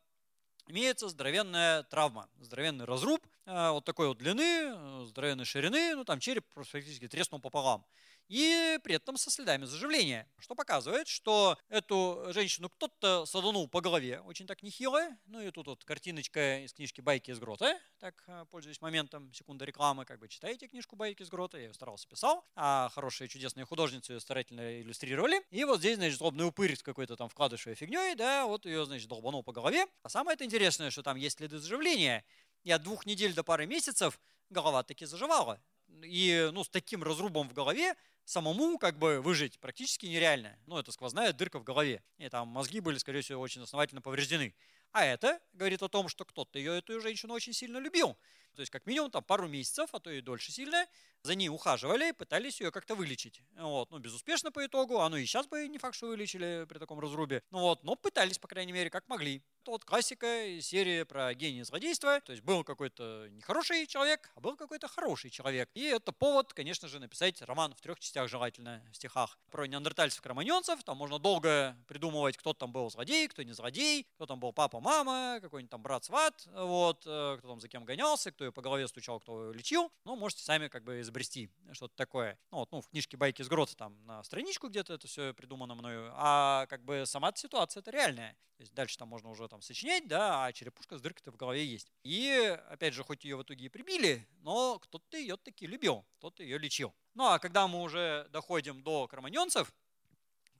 имеется здоровенная травма, здоровенный разруб, э, вот такой вот длины, здоровенной ширины, ну там череп практически треснул пополам и при этом со следами заживления, что показывает, что эту женщину кто-то саданул по голове, очень так нехило. Ну и тут вот картиночка из книжки «Байки из грота», так, э, пользуясь моментом, секунда рекламы, как бы читаете книжку «Байки из грота», я ее старался писал, а хорошие чудесные художницы ее старательно иллюстрировали. И вот здесь, значит, злобный упырь с какой-то там вкладышевой фигней, да, вот ее, значит, долбанул по голове. А самое это интересное, что там есть следы заживления, и от двух недель до пары месяцев голова таки заживала. И ну, с таким разрубом в голове самому как бы выжить практически нереально. Ну, это сквозная дырка в голове. И там мозги были, скорее всего, очень основательно повреждены. А это говорит о том, что кто-то ее, эту женщину, очень сильно любил. То есть, как минимум, там пару месяцев, а то и дольше сильно, за ней ухаживали, пытались ее как-то вылечить. Вот. Ну, безуспешно по итогу, оно и сейчас бы не факт, что вылечили при таком разрубе. Ну вот, но пытались, по крайней мере, как могли. Это вот классика серии про гений злодейства. То есть был какой-то нехороший человек, а был какой-то хороший человек. И это повод, конечно же, написать роман в трех частях желательно, в стихах. Про неандертальцев-кроманьонцев. Там можно долго придумывать, кто там был злодей, кто не злодей, кто там был папа, мама, какой-нибудь там брат-сват, вот, э, кто там за кем гонялся, кто ее по голове стучал, кто ее лечил. Ну, можете сами как бы изобрести что-то такое. Ну, вот, ну, в книжке «Байки с грота» там на страничку где-то это все придумано мною, а как бы сама ситуация это реальная. То есть дальше там можно уже там сочинять, да, а черепушка с дыркой-то в голове есть. И, опять же, хоть ее в итоге и прибили, но кто-то ее таки любил, кто-то ее лечил. Ну, а когда мы уже доходим до кроманьонцев,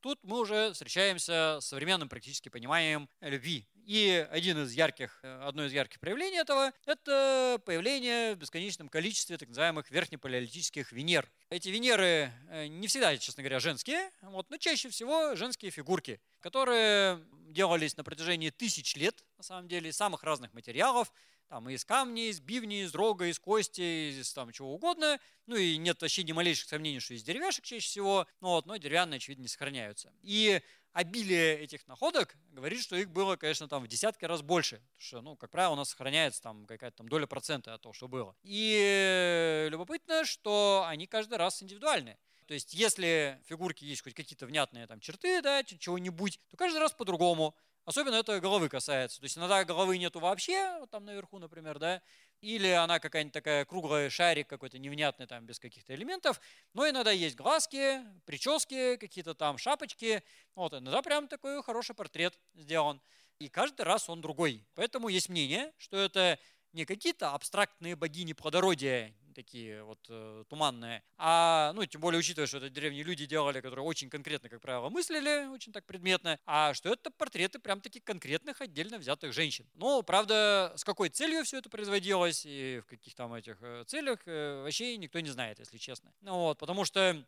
тут мы уже встречаемся с современным практически пониманием любви. И один из ярких, одно из ярких проявлений этого – это появление в бесконечном количестве так называемых верхнепалеолитических Венер. Эти Венеры э, не всегда, честно говоря, женские, вот, но чаще всего женские фигурки, которые делались на протяжении тысяч лет, на самом деле, из самых разных материалов, там из камней, из бивней, из рога, из кости, из там чего угодно. Ну и нет вообще ни малейших сомнений, что из деревяшек чаще всего, ну, вот, но деревянные, очевидно, не сохраняются. И обилие этих находок говорит, что их было, конечно, там в десятки раз больше. Потому что, ну, как правило, у нас сохраняется там какая-то там доля процента от того, что было. И любопытно, что они каждый раз индивидуальные. То есть, если в фигурке есть хоть какие-то внятные там черты, да, чего-нибудь, то каждый раз по-другому. Особенно это головы касается. То есть иногда головы нету вообще, вот там наверху, например, да, или она какая-нибудь такая круглая шарик какой-то невнятный там без каких-то элементов, но иногда есть глазки, прически, какие-то там шапочки, вот, иногда прям такой хороший портрет сделан. И каждый раз он другой. Поэтому есть мнение, что это не какие-то абстрактные богини плодородия, такие вот э, туманные. А, ну, тем более, учитывая, что это древние люди делали, которые очень конкретно, как правило, мыслили, очень так предметно, а что это портреты прям таких конкретных отдельно взятых женщин. Ну, правда, с какой целью все это производилось и в каких там этих э, целях, э, вообще никто не знает, если честно. Ну, вот, потому что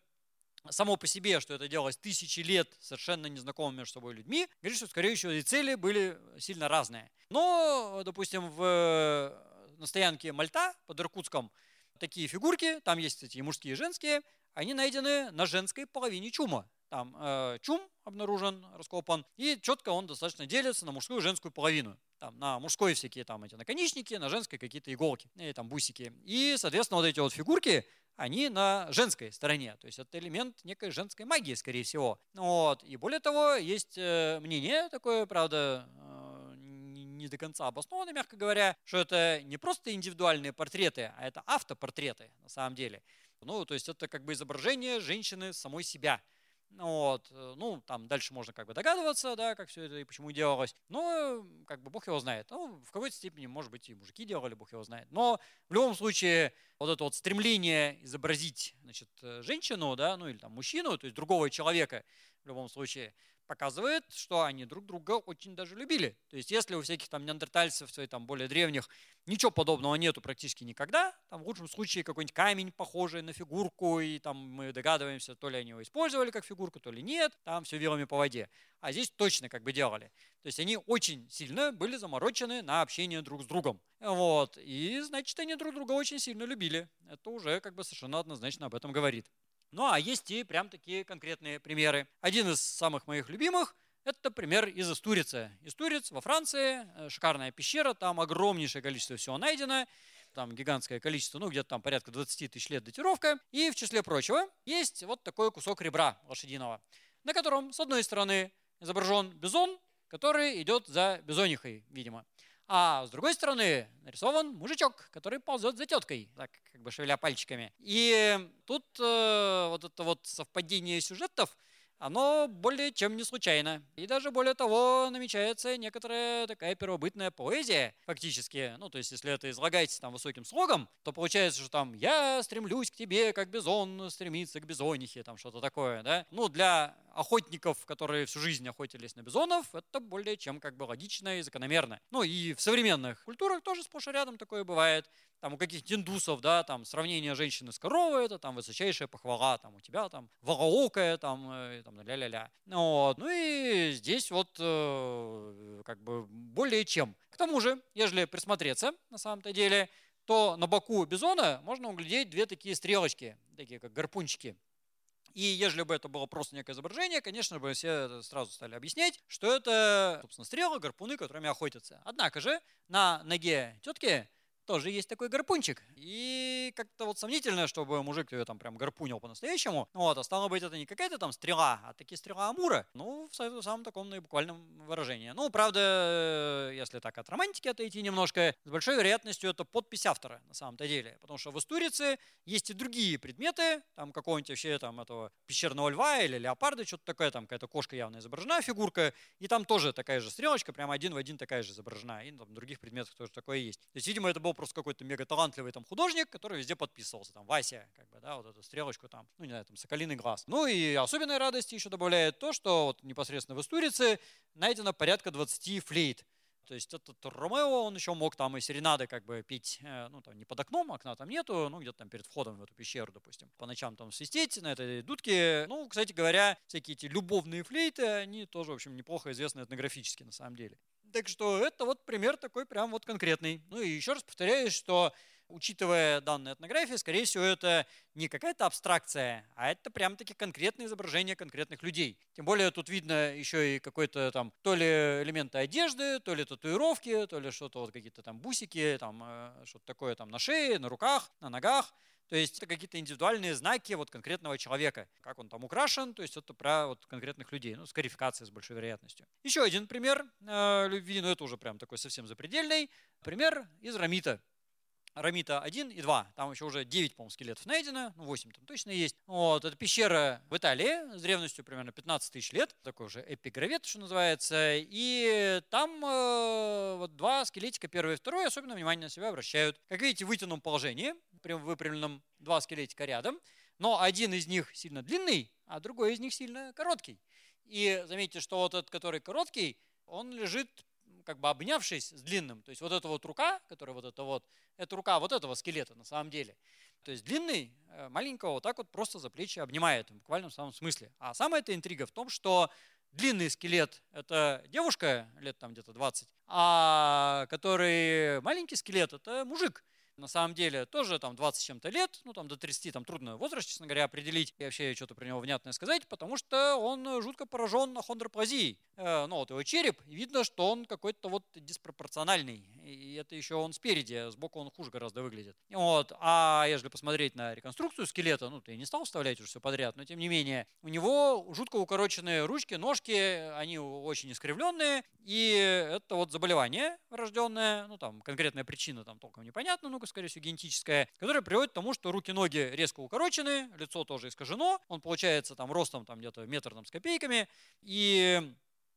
само по себе, что это делалось тысячи лет совершенно незнакомыми между собой людьми, говорит, что, скорее всего, и цели были сильно разные. Но, допустим, в, э, на стоянке Мальта под Иркутском такие фигурки, там есть, кстати, и мужские, и женские, они найдены на женской половине чума. Там э, чум обнаружен, раскопан, и четко он достаточно делится на мужскую и женскую половину. Там на мужской всякие там эти наконечники, на женской какие-то иголки, или там бусики. И, соответственно, вот эти вот фигурки, они на женской стороне. То есть это элемент некой женской магии, скорее всего. Вот. И более того, есть э, мнение такое, правда, не до конца обоснованы, мягко говоря, что это не просто индивидуальные портреты, а это автопортреты на самом деле. Ну, то есть это как бы изображение женщины самой себя. Вот, э, ну, там дальше можно как бы догадываться, да, как все это и почему делалось. Но, как бы, бог его знает. Ну, в какой-то степени, может быть, и мужики делали, бог его знает. Но в любом случае, вот это вот стремление изобразить, значит, э, женщину, да, ну, или там мужчину, то есть другого человека, в любом случае, показывает, что они друг друга очень даже любили. То есть если у всяких там неандертальцев, там более древних, ничего подобного нету практически никогда, там в лучшем случае какой-нибудь камень, похожий на фигурку, и там мы догадываемся, то ли они его использовали как фигурку, то ли нет, там все вилами по воде. А здесь точно как бы делали. То есть они очень сильно были заморочены на общение друг с другом. Вот. И значит, они друг друга очень сильно любили. Это уже как бы совершенно однозначно об этом говорит. Ну а есть и прям такие конкретные примеры. Один из самых моих любимых – это пример из Истурица. Истуриц во Франции, э, шикарная пещера, там огромнейшее количество всего найдено, там гигантское количество, ну где-то там порядка 20 тысяч лет датировка. И в числе прочего есть вот такой кусок ребра лошадиного, на котором с одной стороны изображен бизон, который идет за бизонихой, видимо. А с другой стороны нарисован мужичок, который ползет за теткой, так как бы шевеля пальчиками. И тут э, вот это вот совпадение сюжетов – оно более чем не случайно. И даже более того, намечается некоторая такая первобытная поэзия фактически. Ну, то есть, если это излагается там высоким слогом, то получается, что там «я стремлюсь к тебе, как бизон стремится к бизонихе», там что-то такое, да. Ну, для охотников, которые всю жизнь охотились на бизонов, это более чем как бы логично и закономерно. Ну, и в современных культурах тоже сплошь и рядом такое бывает там у каких-то индусов, да, там сравнение женщины с коровой, это там высочайшая похвала, там у тебя там волоокая, там, э, там ля-ля-ля. Вот. Ну и здесь вот э, как бы более чем. К тому же, ежели присмотреться на самом-то деле, то на боку бизона можно углядеть две такие стрелочки, такие как гарпунчики. И ежели бы это было просто некое изображение, конечно бы все сразу стали объяснять, что это, собственно, стрелы, гарпуны, которыми охотятся. Однако же на ноге тетки тоже есть такой гарпунчик. И как-то вот сомнительно, чтобы мужик ее там прям гарпунил по-настоящему. Вот, а стало быть, это не какая-то там стрела, а такие стрела Амура. Ну, в самом таком наибуквальном выражении. Ну, правда, если так от романтики отойти немножко, с большой вероятностью это подпись автора на самом-то деле. Потому что в Истурице есть и другие предметы, там какого-нибудь вообще там этого пещерного льва или леопарда, что-то такое, там какая-то кошка явно изображена, фигурка, и там тоже такая же стрелочка, прямо один в один такая же изображена, и там других предметов тоже такое есть. То есть, видимо, это был просто какой-то мега талантливый там художник, который везде подписывался, там Вася, как бы, да, вот эту стрелочку там, ну не знаю, там соколиный глаз. Ну и особенной радости еще добавляет то, что вот непосредственно в Истурице найдено порядка 20 флейт. То есть этот Ромео, он еще мог там и серенады как бы петь, э, ну там не под окном, окна там нету, ну где-то там перед входом в эту пещеру, допустим. По ночам там свистеть на этой дудке. Ну, кстати говоря, всякие эти любовные флейты, они тоже, в общем, неплохо известны этнографически на самом деле. Так что это вот пример такой прям вот конкретный. Ну и еще раз повторяю, что учитывая данные этнографии, скорее всего, это не какая-то абстракция, а это прям-таки конкретное изображение конкретных людей. Тем более тут видно еще и какой-то там то ли элементы одежды, то ли татуировки, то ли что-то вот какие-то там бусики, там э, что-то такое там на шее, на руках, на ногах. То есть это какие-то индивидуальные знаки вот конкретного человека, как он там украшен, то есть это про вот конкретных людей, ну, скарификация с большой вероятностью. Еще один пример э, любви, но это уже прям такой совсем запредельный, пример из Рамита. Рамита 1 и 2. Там еще уже 9, по-моему, скелетов найдено, ну 8 там точно есть. Вот, это пещера в Италии с древностью примерно 15 тысяч лет, такой уже эпигравет, что называется. И там э, вот два скелетика, первый и второй, особенно внимание на себя обращают. Как видите, в вытянутом положении, прям выпрямленном, два скелетика рядом, но один из них сильно длинный, а другой из них сильно короткий. И заметьте, что вот этот, который короткий, он лежит как бы обнявшись с длинным. То есть вот эта вот рука, которая вот это вот, это рука вот этого скелета на самом деле. То есть длинный э, маленького вот так вот просто за плечи обнимает в буквальном самом смысле. А самая эта интрига в том, что длинный скелет – это девушка лет там где-то 20, а который маленький скелет – это мужик – на самом деле тоже там 20 с чем-то лет, ну там до 30, там трудно возраст, честно говоря, определить и вообще что-то про него внятное сказать, потому что он жутко поражен хондроплазией. Э, ну вот его череп, видно, что он какой-то вот диспропорциональный, и это еще он спереди, а сбоку он хуже гораздо выглядит. Вот. А если посмотреть на реконструкцию скелета, ну ты не стал вставлять уже все подряд, но тем не менее, у него жутко укороченные ручки, ножки, они очень искривленные, и это вот заболевание врожденное, ну там конкретная причина там толком непонятна, ну скорее всего, генетическая, которая приводит к тому, что руки-ноги резко укорочены, лицо тоже искажено, он получается там ростом там где-то метр там, с копейками, и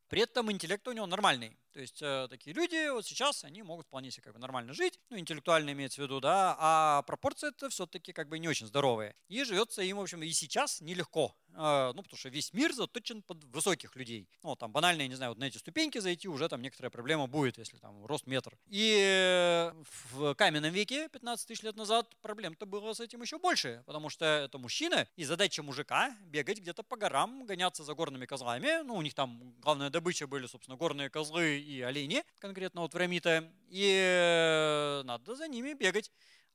при этом интеллект у него нормальный. То есть э, такие люди вот сейчас, они могут вполне себе как бы нормально жить, ну, интеллектуально имеется в виду, да, а пропорции это все-таки как бы не очень здоровые. И живется им, в общем, и сейчас нелегко. Э, ну, потому что весь мир заточен под высоких людей. Ну, там банально, я не знаю, вот на эти ступеньки зайти уже там некоторая проблема будет, если там рост метр. И в каменном веке, 15 тысяч лет назад, проблем-то было с этим еще больше, потому что это мужчина, и задача мужика бегать где-то по горам, гоняться за горными козлами. Ну, у них там главная добыча были, собственно, горные козлы и олени, конкретно вот в Рамита, и э, надо за ними бегать.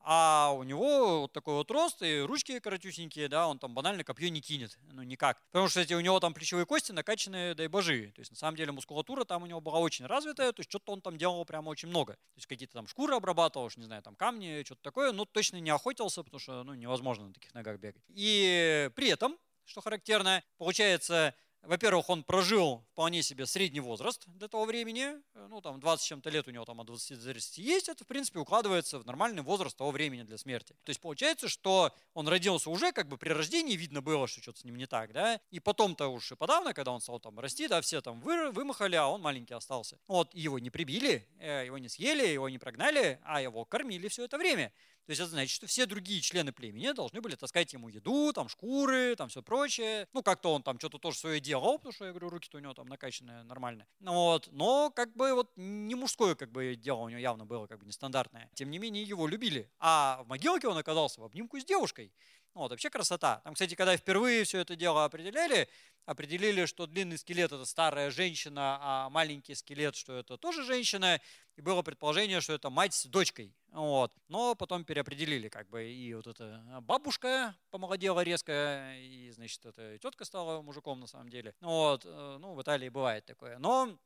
А у него вот такой вот рост и ручки коротюсенькие, да, он там банально копье не кинет, ну никак. Потому что, кстати, у него там плечевые кости накачанные, дай божи. То есть, на самом деле, мускулатура там у него была очень развитая, то есть, что-то он там делал прямо очень много. То есть, какие-то там шкуры обрабатывал, не знаю, там камни, что-то такое, но точно не охотился, потому что, ну, невозможно на таких ногах бегать. И при этом, что характерно, получается, во-первых, он прожил вполне себе средний возраст до того времени, ну, там, 20 чем-то лет у него там от 20 до 30 есть, это, в принципе, укладывается в нормальный возраст того времени для смерти. То есть получается, что он родился уже, как бы при рождении видно было, что что-то с ним не так, да, и потом-то уж и подавно, когда он стал там расти, да, все там вы, вымахали, а он маленький остался. Вот, его не прибили, э, его не съели, его не прогнали, а его кормили все это время. То есть это значит, что все другие члены племени должны были таскать ему еду, там шкуры, там все прочее. Ну, как-то он там что-то тоже свое делал, потому что, я говорю, руки-то у него там накачанные нормально. Ну, вот. Но как бы вот не мужское как бы дело у него явно было как бы нестандартное. Тем не менее, его любили. А в могилке он оказался в обнимку с девушкой. Ну, вот, вообще красота. Там, кстати, когда впервые все это дело определяли, определили, что длинный скелет – это старая женщина, а маленький скелет, что это тоже женщина. И было предположение, что это мать с дочкой. Вот. Но потом переопределили, как бы, и вот эта бабушка помолодела резко, и, значит, эта тетка стала мужиком на самом деле. Вот. Э, ну, в Италии бывает такое. Но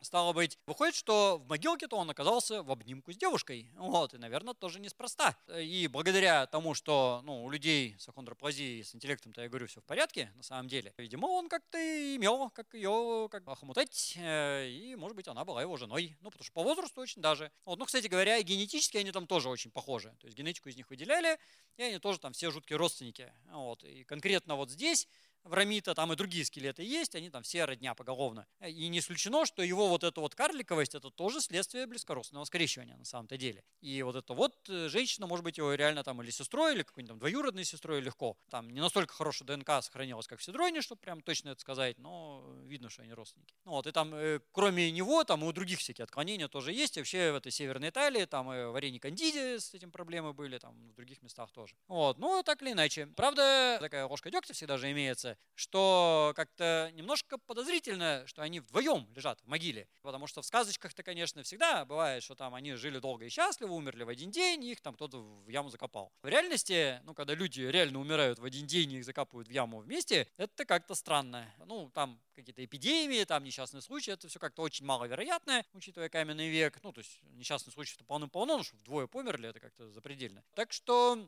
Стало быть, выходит, что в могилке-то он оказался в обнимку с девушкой. Вот, и, наверное, тоже неспроста. И благодаря тому, что ну, у людей с ахондроплазией, с интеллектом-то, я говорю, все в порядке, на самом деле, видимо, он как-то имел, как ее как охомутать, э, и, может быть, она была его женой. Ну, потому что по возрасту очень даже. Вот, ну, кстати говоря, генетически они там тоже очень похожи. То есть генетику из них выделяли, и они тоже там все жуткие родственники. Вот, и конкретно вот здесь в Рамита, там и другие скелеты есть, они там все родня поголовно. И не исключено, что его вот эта вот карликовость, это тоже следствие близкородственного скрещивания на самом-то деле. И вот эта вот э, женщина, может быть, его реально там или сестрой, или какой-нибудь там двоюродной сестрой легко. Там не настолько хорошая ДНК сохранилась, как в Сидроне, чтобы прям точно это сказать, но видно, что они родственники. Ну вот, и там, э, кроме него, там и у других всякие отклонения тоже есть. Вообще в этой Северной Италии, там и в арене Кандиде с этим проблемы были, там в других местах тоже. Вот, ну так или иначе. Правда, такая ложка дегтя всегда же имеется что как-то немножко подозрительно, что они вдвоем лежат в могиле. Потому что в сказочках-то, конечно, всегда бывает, что там они жили долго и счастливо, умерли в один день, их там кто-то в яму закопал. В реальности, ну, когда люди реально умирают в один день и их закапывают в яму вместе, это как-то странно. Ну, там какие-то эпидемии, там несчастные случаи, это все как-то очень маловероятно, учитывая каменный век. Ну, то есть несчастные случаи-то полным-полно, но что вдвое померли, это как-то запредельно. Так что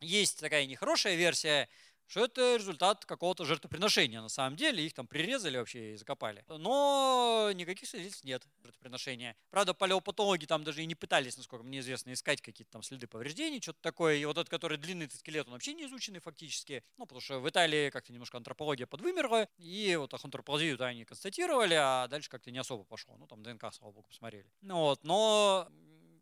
есть такая нехорошая версия, что это результат какого-то жертвоприношения на самом деле, их там прирезали вообще и закопали. Но никаких свидетельств нет жертвоприношения. Правда, палеопатологи там даже и не пытались, насколько мне известно, искать какие-то там следы повреждений, что-то такое. И вот этот, который длинный этот скелет, он вообще не изученный фактически. Ну, потому что в Италии как-то немножко антропология подвымерла, и вот антропологию они констатировали, а дальше как-то не особо пошло. Ну, там ДНК, слава богу, посмотрели. Ну, вот, но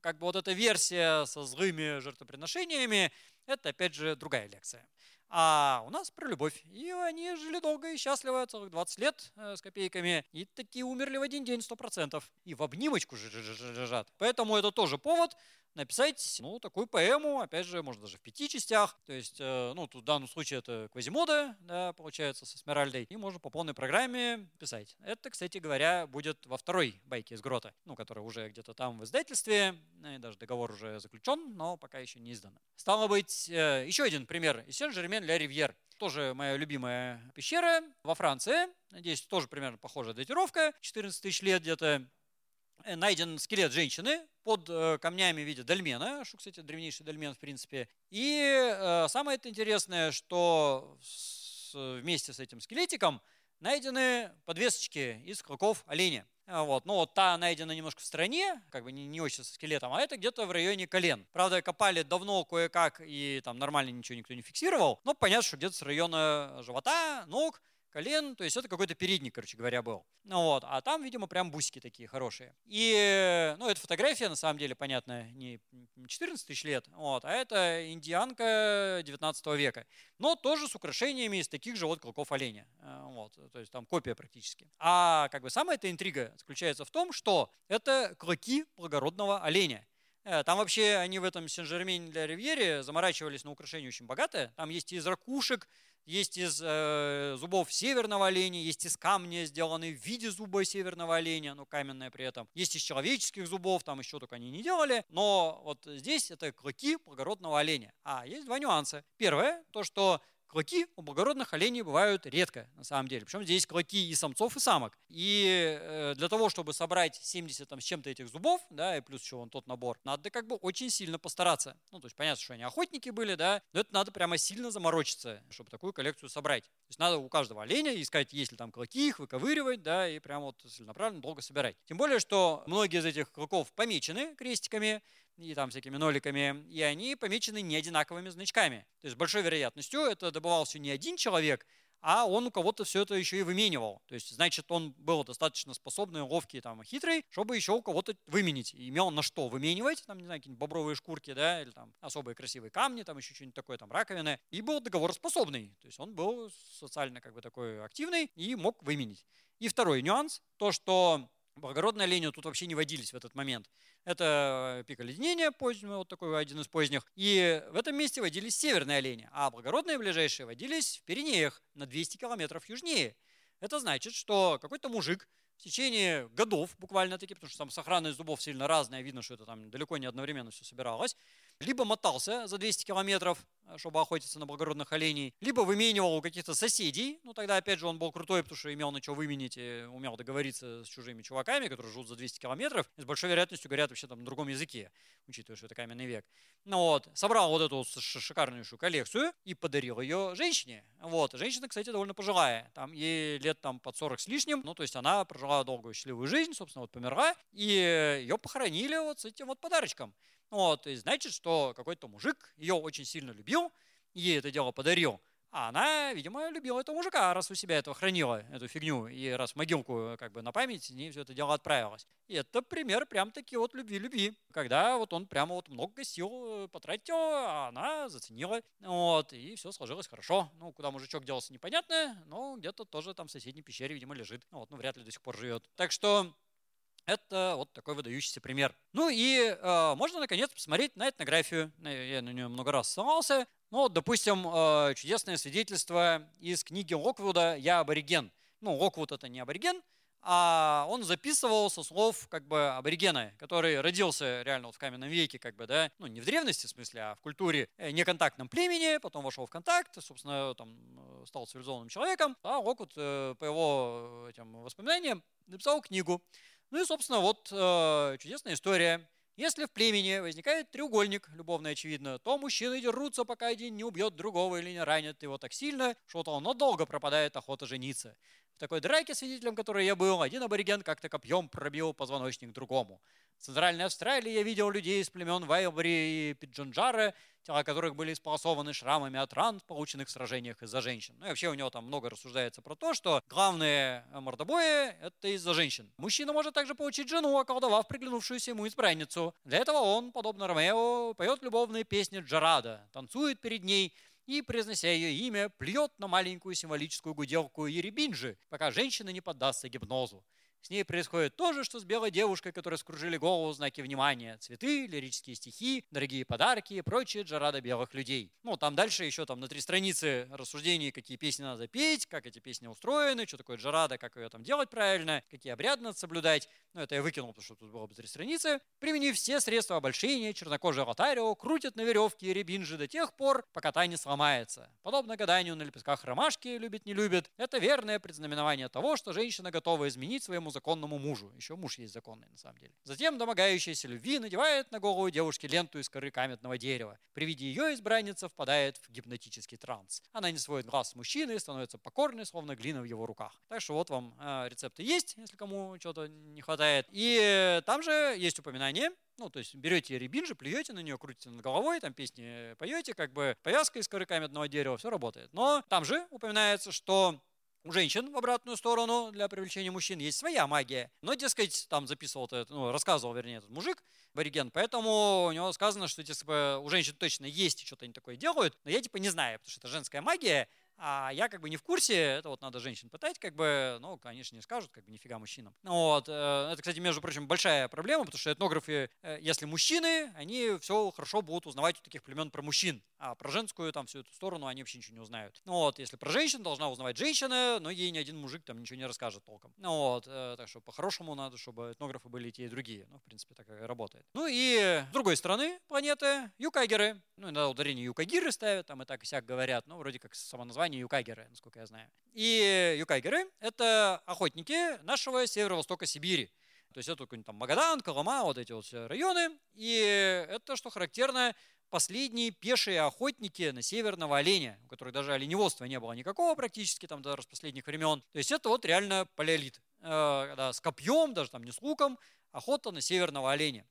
как бы вот эта версия со злыми жертвоприношениями, это опять же другая лекция. А у нас про любовь. И они жили долго и счастливо, целых 20 лет э, с копейками. И такие умерли в один день 100%. И в обнимочку же лежат. Поэтому это тоже повод написать, ну, такую поэму, опять же, может, даже в пяти частях. То есть, э, ну, тут в данном случае это Квазимода, да, получается, со Смиральдой. И можно по полной программе писать. Это, кстати говоря, будет во второй байке из Грота, ну, которая уже где-то там в издательстве, и даже договор уже заключен, но пока еще не издан. Стало быть, э, еще один пример из Сен-Жермен-Ля Ривьер. Тоже моя любимая пещера во Франции. Здесь тоже примерно похожая датировка. 14 тысяч лет где-то. Э, найден скелет женщины под э, камнями в виде дольмена, что, кстати, древнейший дольмен, в принципе. И э, самое интересное, что вместе с этим скелетиком найдены подвесочки из клыков оленя. Вот. Ну, вот та найдена немножко в стороне, как бы не, не очень со скелетом, а это где-то в районе колен. Правда, копали давно кое-как, и там нормально ничего никто не фиксировал, но понятно, что где-то с района живота, ног, колен, то есть это какой-то передник, короче говоря, был. Ну вот, а там, видимо, прям бусики такие хорошие. И, ну, эта фотография, на самом деле, понятно, не 14 тысяч лет, вот, а это индианка 19 века. Но тоже с украшениями из таких же вот клыков оленя. Э, вот, то есть там копия практически. А как бы самая эта интрига заключается в том, что это клыки благородного оленя. Э, там вообще они в этом Сен-Жермене для Ривьере заморачивались на украшение очень богатое. Там есть из ракушек, есть из э, зубов северного оленя, есть из камня, сделанные в виде зуба северного оленя, но каменное при этом. Есть из человеческих зубов, там еще только они не делали. Но вот здесь это клыки благородного оленя. А есть два нюанса. Первое, то что клыки у благородных оленей бывают редко, на самом деле. Причем здесь клыки и самцов, и самок. И э, для того, чтобы собрать 70 там, с чем-то этих зубов, да, и плюс еще вон тот набор, надо как бы очень сильно постараться. Ну, то есть понятно, что они охотники были, да, но это надо прямо сильно заморочиться, чтобы такую коллекцию собрать. То есть надо у каждого оленя искать, есть ли там клыки, их выковыривать, да, и прямо вот целенаправленно долго собирать. Тем более, что многие из этих клыков помечены крестиками, и там всякими ноликами, и они помечены не одинаковыми значками. То есть с большой вероятностью это добывался не один человек, а он у кого-то все это еще и выменивал. То есть, значит, он был достаточно способный, ловкий, там, хитрый, чтобы еще у кого-то выменить. И имел на что выменивать, там, не знаю, какие-нибудь бобровые шкурки, да, или там особые красивые камни, там еще что-нибудь такое, там, раковины. И был договороспособный. То есть он был социально как бы такой активный и мог выменить. И второй нюанс, то, что благородные олени тут вообще не водились в этот момент. Это пик оледенения, поздний, вот такой один из поздних. И в этом месте водились северные олени, а благородные ближайшие водились в Пиренеях на 200 километров южнее. Это значит, что какой-то мужик в течение годов буквально-таки, потому что там сохранность зубов сильно разная, видно, что это там далеко не одновременно все собиралось, либо мотался за 200 километров, э, чтобы охотиться на благородных оленей, либо выменивал у каких-то соседей, ну тогда опять же он был крутой, потому что имел на что выменить и умел договориться с чужими чуваками, которые живут за 200 километров, и с большой вероятностью говорят вообще там на другом языке, учитывая, что это каменный век. Ну вот, собрал вот эту шикарнейшую коллекцию и подарил ее женщине. Вот, женщина, кстати, довольно пожилая, там ей лет там под 40 с лишним, ну то есть она прожила долгую счастливую жизнь, собственно, вот померла, и ее похоронили вот с этим вот подарочком. Вот, и значит, что какой-то мужик ее очень сильно любил, ей это дело подарил. А она, видимо, любила этого мужика, раз у себя этого хранила, эту фигню, и раз в могилку как бы на память не все это дело отправилось. И это пример прям таки вот любви-любви, когда вот он прямо вот много сил э, потратил, а она заценила, вот, и все сложилось хорошо. Ну, куда мужичок делся, непонятно, но где-то тоже там в соседней пещере, видимо, лежит. Вот, ну, вряд ли до сих пор живет. Так что это вот такой выдающийся пример. Ну и э, можно, наконец, посмотреть на этнографию. Я на нее много раз ссылался. Ну, допустим, э, чудесное свидетельство из книги Локвуда «Я абориген». Ну, Локвуд это не абориген, а он записывал со слов как бы аборигена, который родился реально вот в каменном веке, как бы, да, ну не в древности в смысле, а в культуре э, неконтактном племени, потом вошел в контакт, собственно, там э, стал цивилизованным человеком, а Локвуд по его этим воспоминаниям написал книгу. Ну и, собственно, вот э, чудесная история. Если в племени возникает треугольник, любовно очевидно, то мужчины дерутся, пока один не убьет другого или не ранит его так сильно, что он надолго пропадает охота жениться. В такой драке, свидетелем которой я был, один абориген как-то копьем пробил позвоночник другому. В Центральной Австралии я видел людей из племен Вайлбри и Пиджанджара, тела которых были исполосованы шрамами от ран, полученных в сражениях из-за женщин. Ну и вообще у него там много рассуждается про то, что главные мордобои – это из-за женщин. Мужчина может также получить жену, околдовав приглянувшуюся ему избранницу. Для этого он, подобно Ромео, поет любовные песни Джарада, танцует перед ней и, произнося ее имя, плюет на маленькую символическую гуделку Еребинджи, пока женщина не поддастся гипнозу. С ней происходит то же, что с белой девушкой, которой скружили голову знаки внимания. Цветы, лирические стихи, дорогие подарки и прочие джарада белых людей. Ну, там дальше еще там на три страницы рассуждений, какие песни надо петь, как эти песни устроены, что такое джарада, как ее там делать правильно, какие обряды надо соблюдать. Ну, это я выкинул, потому что тут было бы три страницы. Применив все средства обольщения, чернокожий Ротарио крутит на веревке рябинжи до тех пор, пока та не сломается. Подобно гаданию на лепестках ромашки, любит не любит, это верное предзнаменование того, что женщина готова изменить своему законному мужу. Еще муж есть законный, на самом деле. Затем домогающаяся любви надевает на голову девушки ленту из коры каменного дерева. При виде ее избранница впадает в гипнотический транс. Она не сводит глаз с мужчины и становится покорной, словно глина в его руках. Так что вот вам э, рецепты есть, если кому чего-то не хватает. И там же есть упоминание, ну, то есть берете рябинжи, плюете на нее, крутите над головой, там песни поете, как бы повязка из коры каменного дерева, все работает. Но там же упоминается, что у женщин в обратную сторону для привлечения мужчин есть своя магия. Но, дескать, там записывал, этот, ну, рассказывал, вернее, этот мужик, абориген, поэтому у него сказано, что типа, у женщин точно есть, что-то они такое делают, но я типа не знаю, потому что это женская магия, а я как бы не в курсе, это вот надо женщин пытать, как бы, ну, конечно, не скажут, как бы нифига мужчинам. Вот, э, это, кстати, между прочим, большая проблема, потому что этнографы, э, если мужчины, они все хорошо будут узнавать у таких племен про мужчин, а про женскую там всю эту сторону они вообще ничего не узнают. Ну вот, если про женщин, должна узнавать женщина, но ей ни один мужик там ничего не расскажет толком. Ну вот, э, так что по-хорошему надо, чтобы этнографы были и те, и другие. Ну, в принципе, так и работает. Ну и с другой стороны планеты юкагеры. Ну, иногда ударение юкагиры ставят, там и так и сяк говорят, ну, вроде как само название юкагеры, насколько я знаю. И юкагеры — это охотники нашего северо-востока Сибири. То есть это какой-нибудь там Магадан, Колома, вот эти вот районы. И это, что характерно, последние пешие охотники на северного оленя, у которых даже оленеводства не было никакого практически там даже с последних времен. То есть это вот реально палеолит. Э, с копьем, даже там не с луком, охота на северного оленя.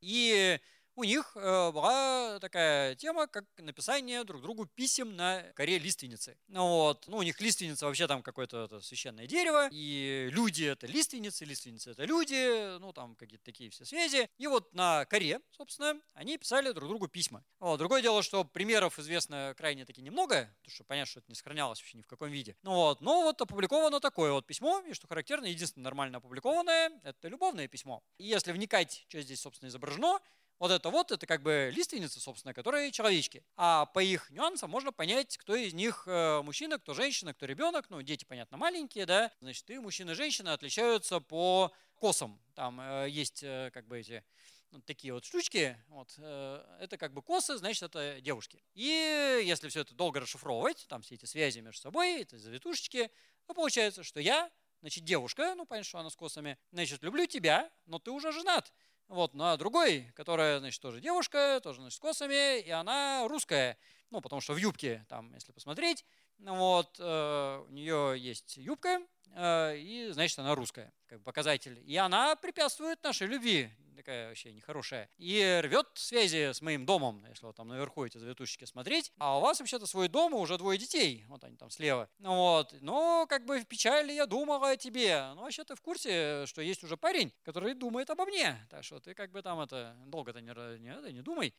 И у них э, была такая тема, как написание друг другу писем на коре лиственницы. Вот. Ну, у них лиственница вообще там какое-то священное дерево, и люди это лиственницы, лиственницы это люди, ну там какие-то такие все связи. И вот на коре, собственно, они писали друг другу письма. Вот. Другое дело, что примеров известно крайне таки немного, потому что понятно, что это не сохранялось вообще ни в каком виде. Ну вот. Но вот опубликовано такое вот письмо, и что характерно, единственное нормально опубликованное, это любовное письмо. И если вникать, что здесь, собственно, изображено, вот это вот, это как бы лиственницы, собственно, которые человечки. А по их нюансам можно понять, кто из них э, мужчина, кто женщина, кто ребенок. Ну, дети, понятно, маленькие, да. Значит, и мужчина и женщина отличаются по косам. Там э, есть э, как бы эти вот такие вот штучки, вот, это как бы косы, значит, это девушки. И если все это долго расшифровывать, там все эти связи между собой, это завитушечки, то получается, что я, значит, девушка, ну, понятно, что она с косами, значит, люблю тебя, но ты уже женат. Вот, на другой, которая, значит, тоже девушка, тоже, значит, с косами, и она русская. Ну, потому что в юбке, там, если посмотреть, вот, э, у нее есть юбка, э, и, значит, она русская, как показатель. И она препятствует нашей любви такая вообще нехорошая, и рвет связи с моим домом, если вот там наверху эти завитушечки смотреть. А у вас вообще-то свой дом, и уже двое детей, вот они там слева. Вот. Но как бы в печали я думала о тебе. Ну, вообще ты в курсе, что есть уже парень, который думает обо мне. Так что ты как бы там это долго-то не, не, не думай.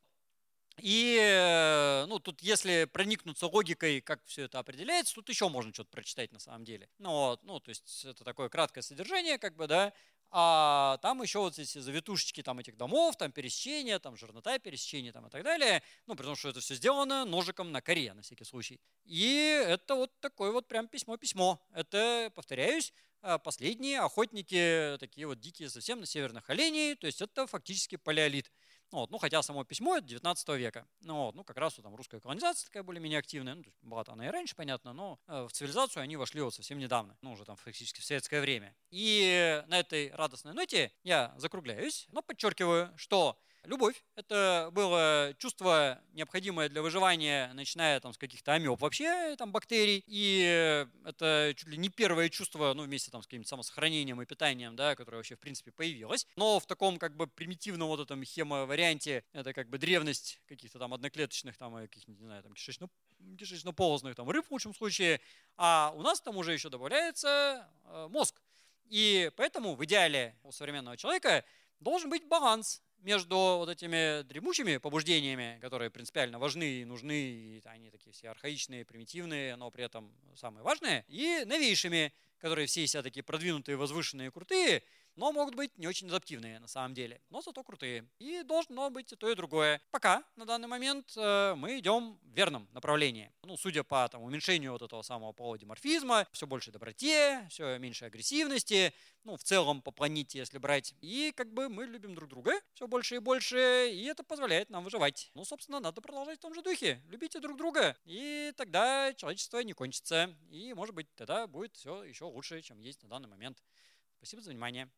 И э, ну, тут, если проникнуться логикой, как все это определяется, тут еще можно что-то прочитать на самом деле. Ну, вот, ну, то есть это такое краткое содержание, как бы, да, а там еще вот эти завитушечки там этих домов, там пересечения, там жирнота пересечения там и так далее. Ну, потому что это все сделано ножиком на коре, на всякий случай. И это вот такое вот прям письмо-письмо. Это, повторяюсь, а, последние охотники, такие вот дикие совсем на северных оленей, то есть это фактически палеолит. Ну, вот, ну, хотя само письмо это 19 века. Ну, вот, ну, как раз там русская колонизация такая более-менее активная. Ну, то есть была-то она и раньше, понятно, но э, в цивилизацию они вошли вот совсем недавно. Ну, уже там фактически в советское время. И на этой радостной ноте я закругляюсь, но подчеркиваю, что Любовь – это было чувство, необходимое для выживания, начиная там, с каких-то амеб вообще, там, бактерий. И это чуть ли не первое чувство, ну, вместе там, с каким-то самосохранением и питанием, да, которое вообще, в принципе, появилось. Но в таком, как бы, примитивном вот этом хемо-варианте, это как бы древность каких-то там одноклеточных, там, каких-нибудь, не знаю, там, кишечно кишечно-полозных там, рыб в лучшем случае. А у нас там уже еще добавляется э, мозг. И поэтому в идеале у современного человека должен быть баланс между вот этими дремучими побуждениями, которые принципиально важны и нужны, и они такие все архаичные, примитивные, но при этом самые важные, и новейшими, которые все себя такие продвинутые, возвышенные, крутые, но могут быть не очень адаптивные на самом деле, но зато крутые. И должно быть и то, и другое. Пока на данный момент э, мы идем в верном направлении. Ну, судя по там, уменьшению вот этого самого полудиморфизма, все больше доброте, все меньше агрессивности, ну, в целом по планете, если брать. И как бы мы любим друг друга все больше и больше, и это позволяет нам выживать. Ну, собственно, надо продолжать в том же духе. Любите друг друга, и тогда человечество не кончится. И, может быть, тогда будет все еще лучше, чем есть на данный момент. Спасибо за внимание.